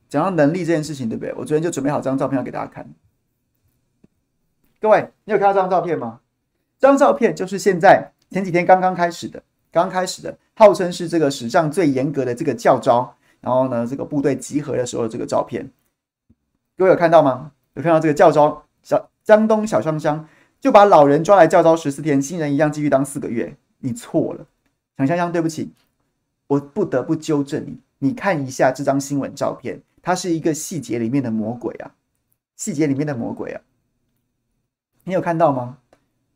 讲到能力这件事情，对不对？我昨天就准备好这张照片要给大家看。各位，你有看到这张照片吗？这张照片就是现在前几天刚刚开始的，刚开始的，号称是这个史上最严格的这个教招，然后呢，这个部队集合的时候这个照片，各位有看到吗？有看到这个教招小江东小香香就把老人抓来教招十四天，新人一样继续当四个月。你错了，小香香，对不起，我不得不纠正你。你看一下这张新闻照片。它是一个细节里面的魔鬼啊，细节里面的魔鬼啊，你有看到吗？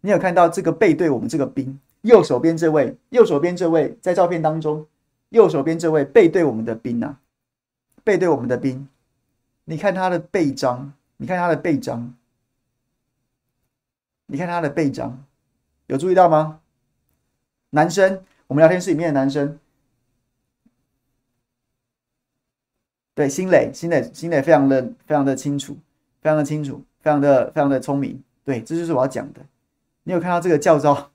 你有看到这个背对我们这个兵，右手边这位，右手边这位在照片当中，右手边这位背对我们的兵啊，背对我们的兵，你看他的背章，你看他的背章，你看他的背章，有注意到吗？男生，我们聊天室里面的男生。对，新磊，新磊，新磊，非常的非常的清楚，非常的清楚，非常的非常的聪明。对，这就是我要讲的。你有看到这个教招，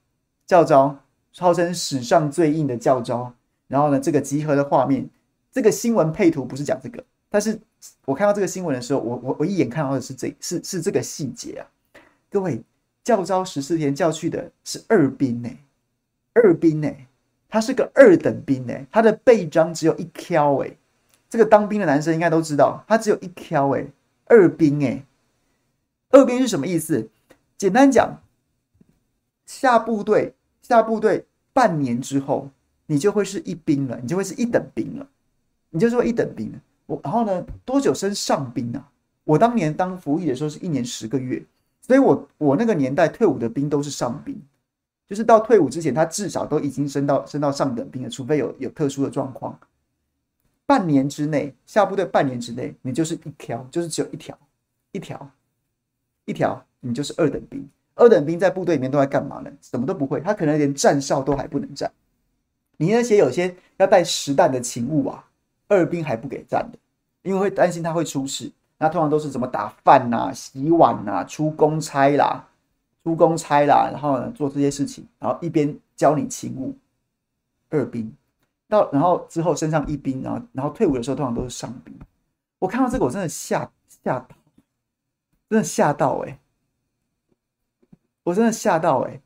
教招号称史上最硬的教招，然后呢，这个集合的画面，这个新闻配图不是讲这个，但是我看到这个新闻的时候，我我我一眼看到的是这是是这个细节啊。各位，教招十四天叫去的是二兵呢，二兵呢，他是个二等兵呢，他的背章只有一挑哎。这个当兵的男生应该都知道，他只有一挑哎，二兵哎，二兵是什么意思？简单讲，下部队下部队半年之后，你就会是一兵了，你就会是一等兵了，你就说一等兵了。我然后呢，多久升上兵啊？我当年当服役的时候是一年十个月，所以我我那个年代退伍的兵都是上兵，就是到退伍之前，他至少都已经升到升到上等兵了，除非有有特殊的状况。半年之内下部队，半年之内你就是一条，就是只有一条，一条，一条，你就是二等兵。二等兵在部队里面都在干嘛呢？什么都不会，他可能连站哨都还不能站。你那些有些要带实弹的勤务啊，二兵还不给站的，因为会担心他会出事。那通常都是怎么打饭呐、洗碗呐、出公差啦、出公差啦，然后呢做这些事情，然后一边教你勤务。二兵。到然后之后升上一兵，然后然后退伍的时候通常都是上兵。我看到这个我真的吓吓到，真的吓到哎、我真的吓到哎、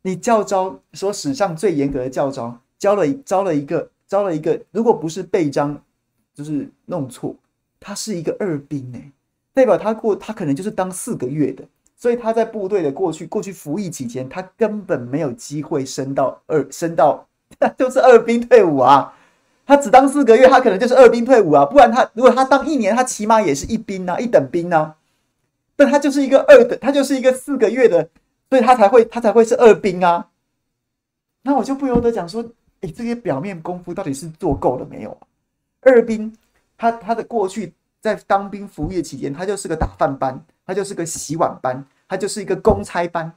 你教招说史上最严格的教招，教了招了一个招了一个，如果不是背章就是弄错，他是一个二兵哎、代表他过他可能就是当四个月的，所以他在部队的过去过去服役期间，他根本没有机会升到二升到。他 <laughs> 就是二兵退伍啊，他只当四个月，他可能就是二兵退伍啊。不然他如果他当一年，他起码也是一兵啊，一等兵啊。但他就是一个二等，他就是一个四个月的，所以他才会他才会是二兵啊。那我就不由得讲说，哎，这些表面功夫到底是做够了没有啊？二兵他他的过去在当兵服役期间，他就是个打饭班，他就是个洗碗班，他就是一个公差班。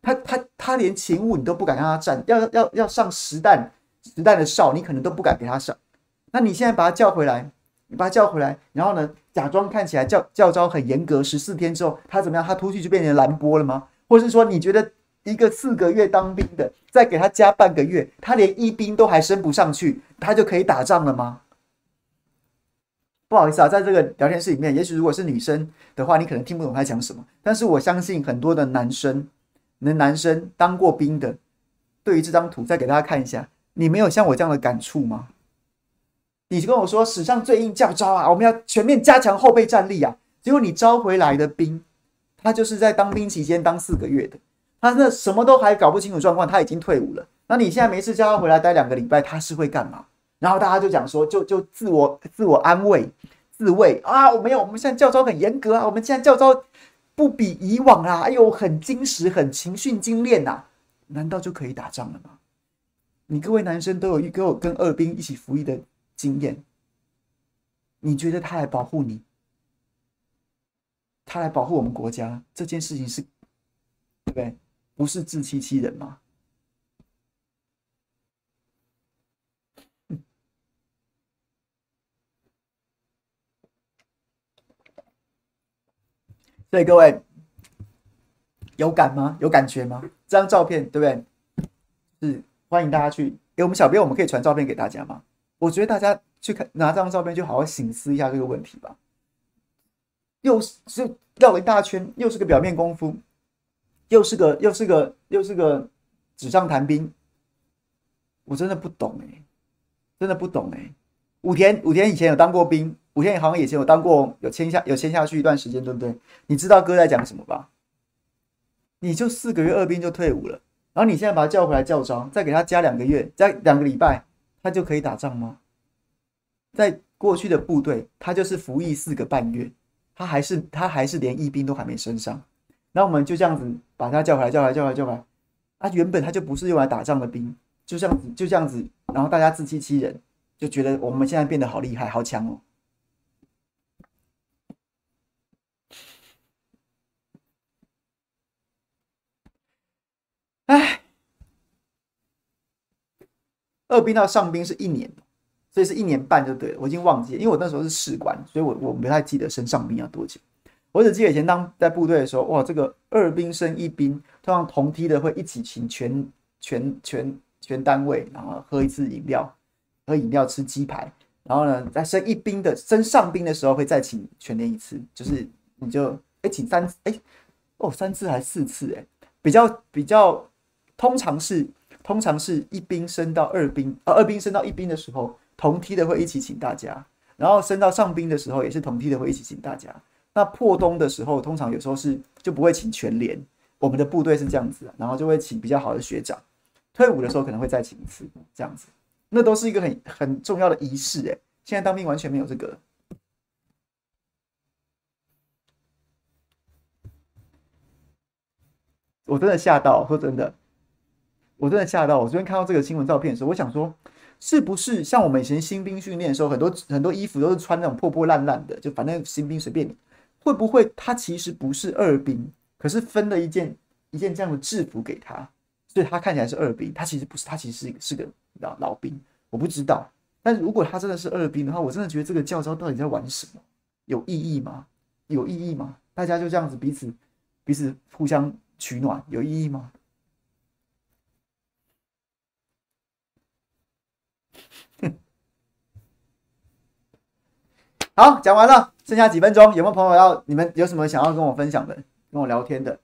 他他他连勤务你都不敢让他站，要要要上实弹实弹的哨，你可能都不敢给他上。那你现在把他叫回来，你把他叫回来，然后呢，假装看起来教教招很严格，十四天之后他怎么样？他出去就变成蓝波了吗？或是说你觉得一个四个月当兵的，再给他加半个月，他连一兵都还升不上去，他就可以打仗了吗？不好意思啊，在这个聊天室里面，也许如果是女生的话，你可能听不懂他讲什么，但是我相信很多的男生。那男生当过兵的，对于这张图再给大家看一下，你没有像我这样的感触吗？你就跟我说史上最硬教招啊，我们要全面加强后备战力啊。结果你招回来的兵，他就是在当兵期间当四个月的，他那什么都还搞不清楚状况，他已经退伍了。那你现在没事叫他回来待两个礼拜，他是会干嘛？然后大家就讲说，就就自我自我安慰、自慰啊，我没有，我们现在教招很严格啊，我们现在教招不比以往啊，哎呦，很精实，很勤训精练呐，难道就可以打仗了吗？你各位男生都有一个跟二兵一起服役的经验，你觉得他来保护你，他来保护我们国家这件事情是，对不对？不是自欺欺人吗？<laughs> 所以各位有感吗？有感觉吗？这张照片对不对？是欢迎大家去给我们小编，我们可以传照片给大家吗？我觉得大家去看拿这张照片，就好好省思一下这个问题吧。又是绕了一大圈，又是个表面功夫，又是个又是个又是个纸上谈兵。我真的不懂哎、真的不懂哎、欸。武田武田以前有当过兵。武田好像以前有当过，有签下有签下去一段时间，对不对？你知道哥在讲什么吧？你就四个月二兵就退伍了，然后你现在把他叫回来教召，再给他加两个月，加两个礼拜，他就可以打仗吗？在过去的部队，他就是服役四个半月，他还是他还是连一兵都还没升上，然后我们就这样子把他叫回来，叫回来，叫回来，叫回来。啊，原本他就不是用来打仗的兵，就这样子，就这样子，然后大家自欺欺人，就觉得我们现在变得好厉害，好强哦。哎，二兵到上兵是一年，所以是一年半就对了。我已经忘记了，因为我那时候是士官，所以我我不太记得升上兵要多久。我只记得以前当在部队的时候，哇，这个二兵升一兵，通常同梯的会一起请全全全全单位，然后喝一次饮料，喝饮料吃鸡排，然后呢，在升一兵的升上兵的时候会再请全连一次，就是你就哎请三次，哎哦三次还是四次哎，比较比较。通常是，通常是一兵升到二兵，呃，二兵升到一兵的时候，同梯的会一起请大家，然后升到上兵的时候，也是同梯的会一起请大家。那破冬的时候，通常有时候是就不会请全连，我们的部队是这样子，然后就会请比较好的学长。退伍的时候可能会再请一次，这样子，那都是一个很很重要的仪式，诶，现在当兵完全没有这个，我真的吓到，说真的。我真的吓到！我昨天看到这个新闻照片的时候，我想说，是不是像我们以前新兵训练的时候，很多很多衣服都是穿那种破破烂烂的，就反正新兵随便你。会不会他其实不是二兵，可是分了一件一件这样的制服给他，所以他看起来是二兵，他其实不是，他其实是个是个老老兵。我不知道，但是如果他真的是二兵的话，我真的觉得这个教招到底在玩什么？有意义吗？有意义吗？大家就这样子彼此彼此互相取暖，有意义吗？<laughs> 好，讲完了，剩下几分钟，有没有朋友要？你们有什么想要跟我分享的，跟我聊天的，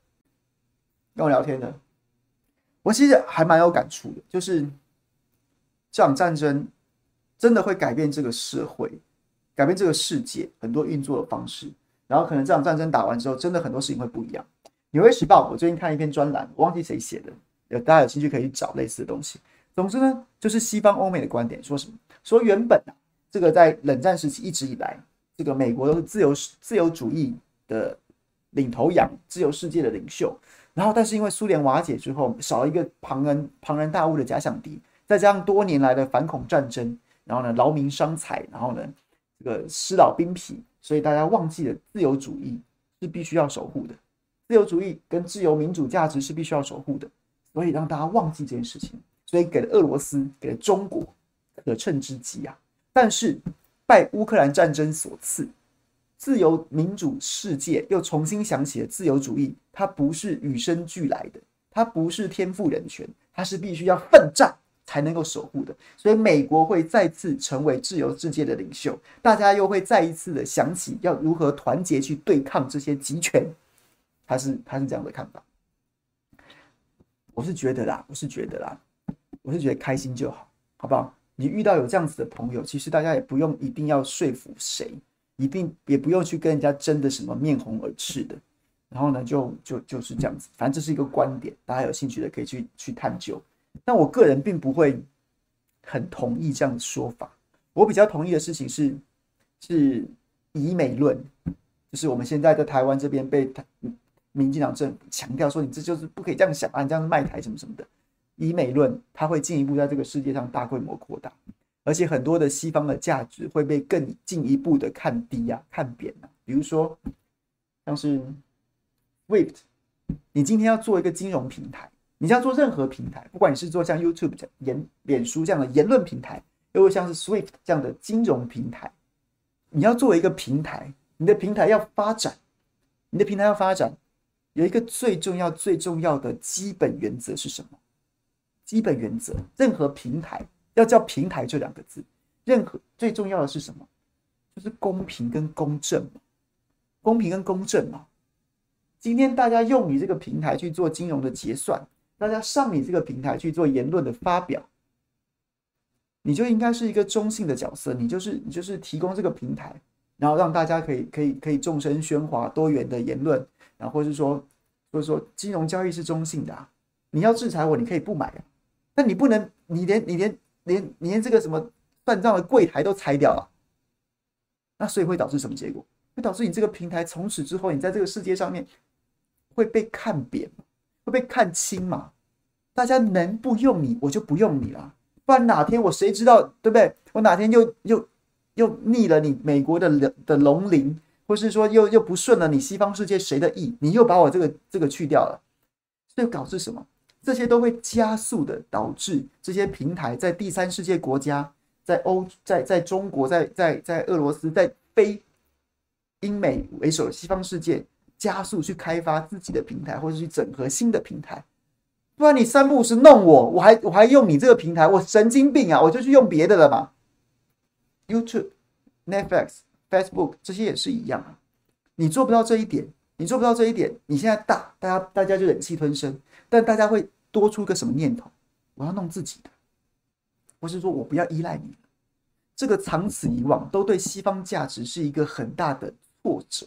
跟我聊天的？我其实还蛮有感触的，就是这场战争真的会改变这个社会，改变这个世界很多运作的方式。然后可能这场战争打完之后，真的很多事情会不一样。纽约时报，我最近看一篇专栏，我忘记谁写的，有大家有兴趣可以去找类似的东西。总之呢，就是西方欧美的观点，说什么？说原本啊。这个在冷战时期一直以来，这个美国都是自由自由主义的领头羊，自由世界的领袖。然后，但是因为苏联瓦解之后，少了一个庞然庞然大物的假想敌，再加上多年来的反恐战争，然后呢劳民伤财，然后呢这个失老兵疲，所以大家忘记了自由主义是必须要守护的，自由主义跟自由民主价值是必须要守护的，所以让大家忘记这件事情，所以给了俄罗斯，给了中国可乘之机啊。但是拜乌克兰战争所赐，自由民主世界又重新想起了自由主义，它不是与生俱来的，它不是天赋人权，它是必须要奋战才能够守护的。所以美国会再次成为自由世界的领袖，大家又会再一次的想起要如何团结去对抗这些极权。他是他是这样的看法，我是觉得啦，我是觉得啦，我是觉得开心就好，好不好？你遇到有这样子的朋友，其实大家也不用一定要说服谁，一定也不用去跟人家争的什么面红耳赤的。然后呢，就就就是这样子，反正这是一个观点，大家有兴趣的可以去去探究。但我个人并不会很同意这样的说法。我比较同意的事情是，是以美论，就是我们现在在台湾这边被民进党政府强调说，你这就是不可以这样想啊，你这样卖台什么什么的。以美论，它会进一步在这个世界上大规模扩大，而且很多的西方的价值会被更进一步的看低啊、看扁啊。比如说，像是 SWIFT，你今天要做一个金融平台，你要做任何平台，不管你是做像 YouTube 这言、脸书这样的言论平台，又或像是 SWIFT 这样的金融平台，你要作为一个平台，你的平台要发展，你的平台要发展，有一个最重要、最重要的基本原则是什么？基本原则，任何平台要叫平台这两个字，任何最重要的是什么？就是公平跟公正嘛，公平跟公正嘛。今天大家用你这个平台去做金融的结算，大家上你这个平台去做言论的发表，你就应该是一个中性的角色，你就是你就是提供这个平台，然后让大家可以可以可以众声喧哗，多元的言论，然后或是说或者说金融交易是中性的啊，你要制裁我，你可以不买啊。那你不能，你连你连连你连这个什么算账的柜台都拆掉了，那所以会导致什么结果？会导致你这个平台从此之后，你在这个世界上面会被看扁，会被看轻嘛？大家能不用你，我就不用你了，不然哪天我谁知道，对不对？我哪天又又又逆了你美国的的龙鳞，或是说又又不顺了你西方世界谁的意，你又把我这个这个去掉了，所以导致什么？这些都会加速的导致这些平台在第三世界国家，在欧，在在中国，在在在俄罗斯，在非英美为首的西方世界加速去开发自己的平台，或者去整合新的平台。不然你三不五时弄我，我还我还用你这个平台，我神经病啊！我就去用别的了嘛。YouTube、Netflix、Facebook 这些也是一样啊。你做不到这一点，你做不到这一点，你现在大，大家大家就忍气吞声，但大家会。多出一个什么念头？我要弄自己的，不是说我不要依赖你。这个长此以往，都对西方价值是一个很大的挫折。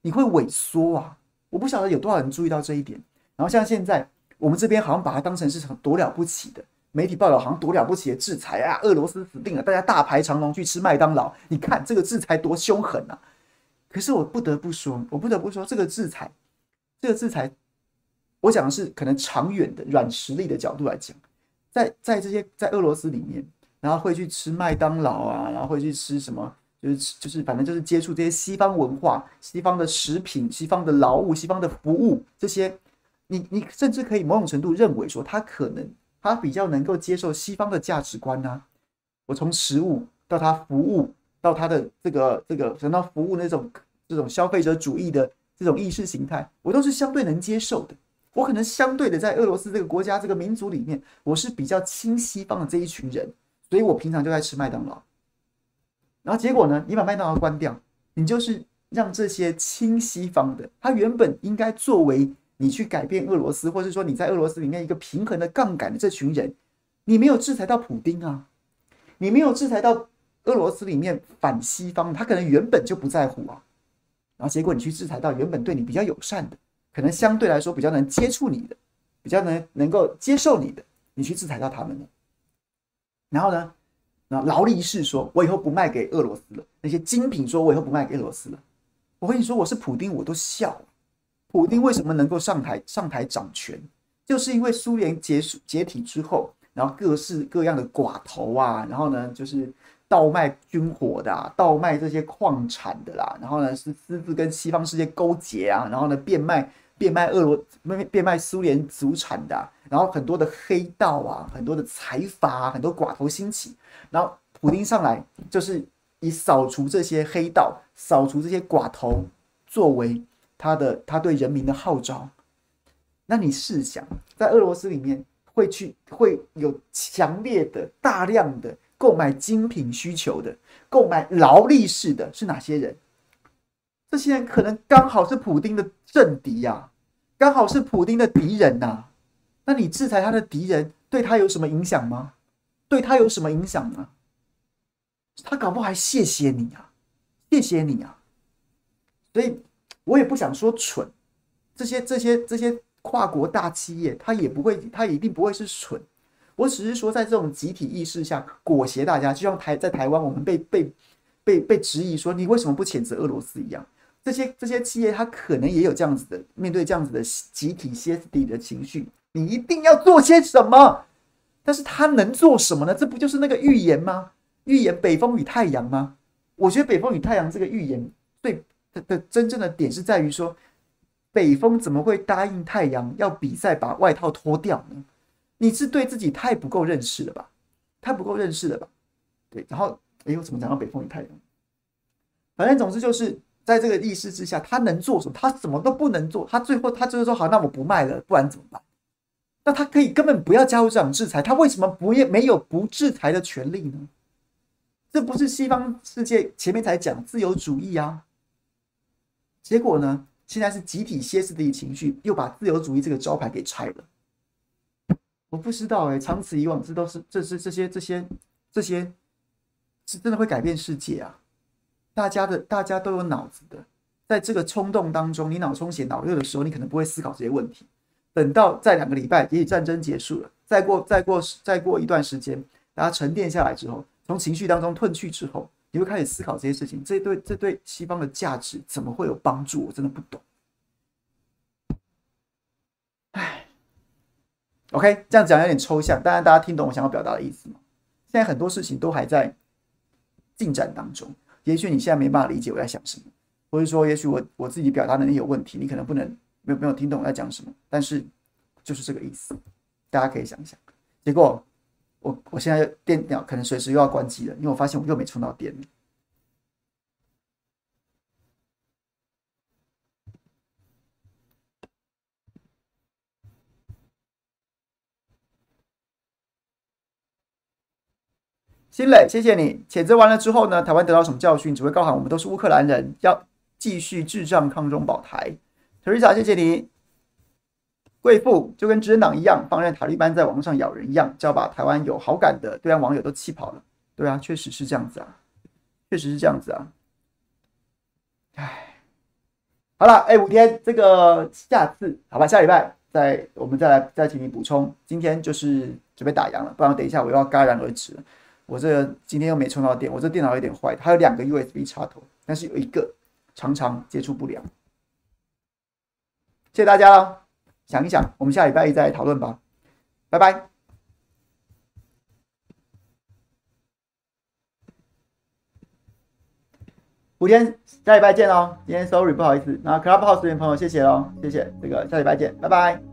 你会萎缩啊！我不晓得有多少人注意到这一点。然后像现在，我们这边好像把它当成是很多了不起的媒体报道，好像多了不起的制裁啊！俄罗斯死定了，大家大排长龙去吃麦当劳。你看这个制裁多凶狠啊！可是我不得不说，我不得不说，这个制裁，这个制裁。我讲的是可能长远的软实力的角度来讲，在在这些在俄罗斯里面，然后会去吃麦当劳啊，然后会去吃什么，就是就是反正就是接触这些西方文化、西方的食品、西方的劳务、西方的服务这些，你你甚至可以某种程度认为说，他可能他比较能够接受西方的价值观啊。我从食物到他服务，到他的这个这个等到服务那种这种消费者主义的这种意识形态，我都是相对能接受的。我可能相对的在俄罗斯这个国家这个民族里面，我是比较亲西方的这一群人，所以我平常就在吃麦当劳。然后结果呢，你把麦当劳关掉，你就是让这些亲西方的，他原本应该作为你去改变俄罗斯，或是说你在俄罗斯里面一个平衡的杠杆的这群人，你没有制裁到普丁啊，你没有制裁到俄罗斯里面反西方，他可能原本就不在乎啊，然后结果你去制裁到原本对你比较友善的。可能相对来说比较能接触你的，比较能能够接受你的，你去制裁到他们了。然后呢，那劳力士说：“我以后不卖给俄罗斯了。”那些精品说：“我以后不卖给俄罗斯了。”我跟你说，我是普丁，我都笑了。普丁为什么能够上台上台掌权？就是因为苏联结束解体之后，然后各式各样的寡头啊，然后呢，就是。倒卖军火的啊，倒卖这些矿产的啦，然后呢是私自跟西方世界勾结啊，然后呢变卖变卖俄罗变变卖苏联祖产的，然后很多的黑道啊，很多的财阀啊，很多寡头兴起，然后普丁上来就是以扫除这些黑道、扫除这些寡头作为他的他对人民的号召。那你试想，在俄罗斯里面会去会有强烈的大量的。购买精品需求的，购买劳力士的是哪些人？这些人可能刚好是普丁的政敌呀、刚好是普丁的敌人呐、那你制裁他的敌人，对他有什么影响吗？对他有什么影响呢？他搞不好还谢谢你啊，谢谢你啊。所以我也不想说蠢，这些这些这些跨国大企业，他也不会，他一定不会是蠢。我只是说，在这种集体意识下裹挟大家，就像台在台湾，我们被被被被质疑说，你为什么不谴责俄罗斯一样？这些这些企业，它可能也有这样子的面对这样子的集体歇斯底里的情绪，你一定要做些什么？但是他能做什么呢？这不就是那个预言吗？预言北风与太阳吗？我觉得北风与太阳这个预言最的的真正的点是在于说，北风怎么会答应太阳要比赛把外套脱掉呢？你是对自己太不够认识了吧？太不够认识了吧？对，然后哎呦，怎么讲到北风与太阳？反正总之就是在这个意识之下，他能做什么？他什么都不能做。他最后他就是说，好，那我不卖了，不然怎么办？那他可以根本不要加入这场制裁，他为什么不也没有不制裁的权利呢？这不是西方世界前面才讲自由主义啊？结果呢，现在是集体歇斯底里情绪，又把自由主义这个招牌给拆了。我不知道哎、长此以往，这都是这是这些这些这些是真的会改变世界啊！大家的大家都有脑子的，在这个冲动当中，你脑充血脑热的时候，你可能不会思考这些问题。等到再两个礼拜，也许战争结束了，再过再过再过一段时间，大家沉淀下来之后，从情绪当中褪去之后，你会开始思考这些事情。这对这对西方的价值怎么会有帮助？我真的不懂。唉，OK，这样讲有点抽象，当然大家听懂我想要表达的意思吗？现在很多事情都还在进展当中，也许你现在没办法理解我在想什么，或者说，也许我我自己表达能力有问题，你可能不能。没有没有听懂我在讲什么，但是就是这个意思，大家可以想一想。结果我我现在电脑可能随时又要关机了，因为我发现我又没充到电了。新磊，谢谢你。谴责完了之后呢，台湾得到什么教训？只会高喊我们都是乌克兰人，要继续智障抗中保台。Teresa，谢谢你。贵妇就跟执政党一样，放任塔利班在网上咬人一样，就要把台湾有好感的对岸网友都气跑了。对啊，确实是这样子啊，确实是这样子啊。唉，好了，哎，五天这个下次好吧，下礼拜再我们再来再请你补充。今天就是准备打烊了，不然等一下我又要戛然而止了。我这今天又没充到电，我这电脑有点坏，它有两个 USB 插头，但是有一个常常接触不良。谢谢大家了，想一想，我们下礼拜一再来讨论吧，拜拜。五天，下礼拜见哦。今天 sorry 不好意思，那 Clubhouse 这边朋友谢谢喽，谢谢这个下礼拜见，拜拜。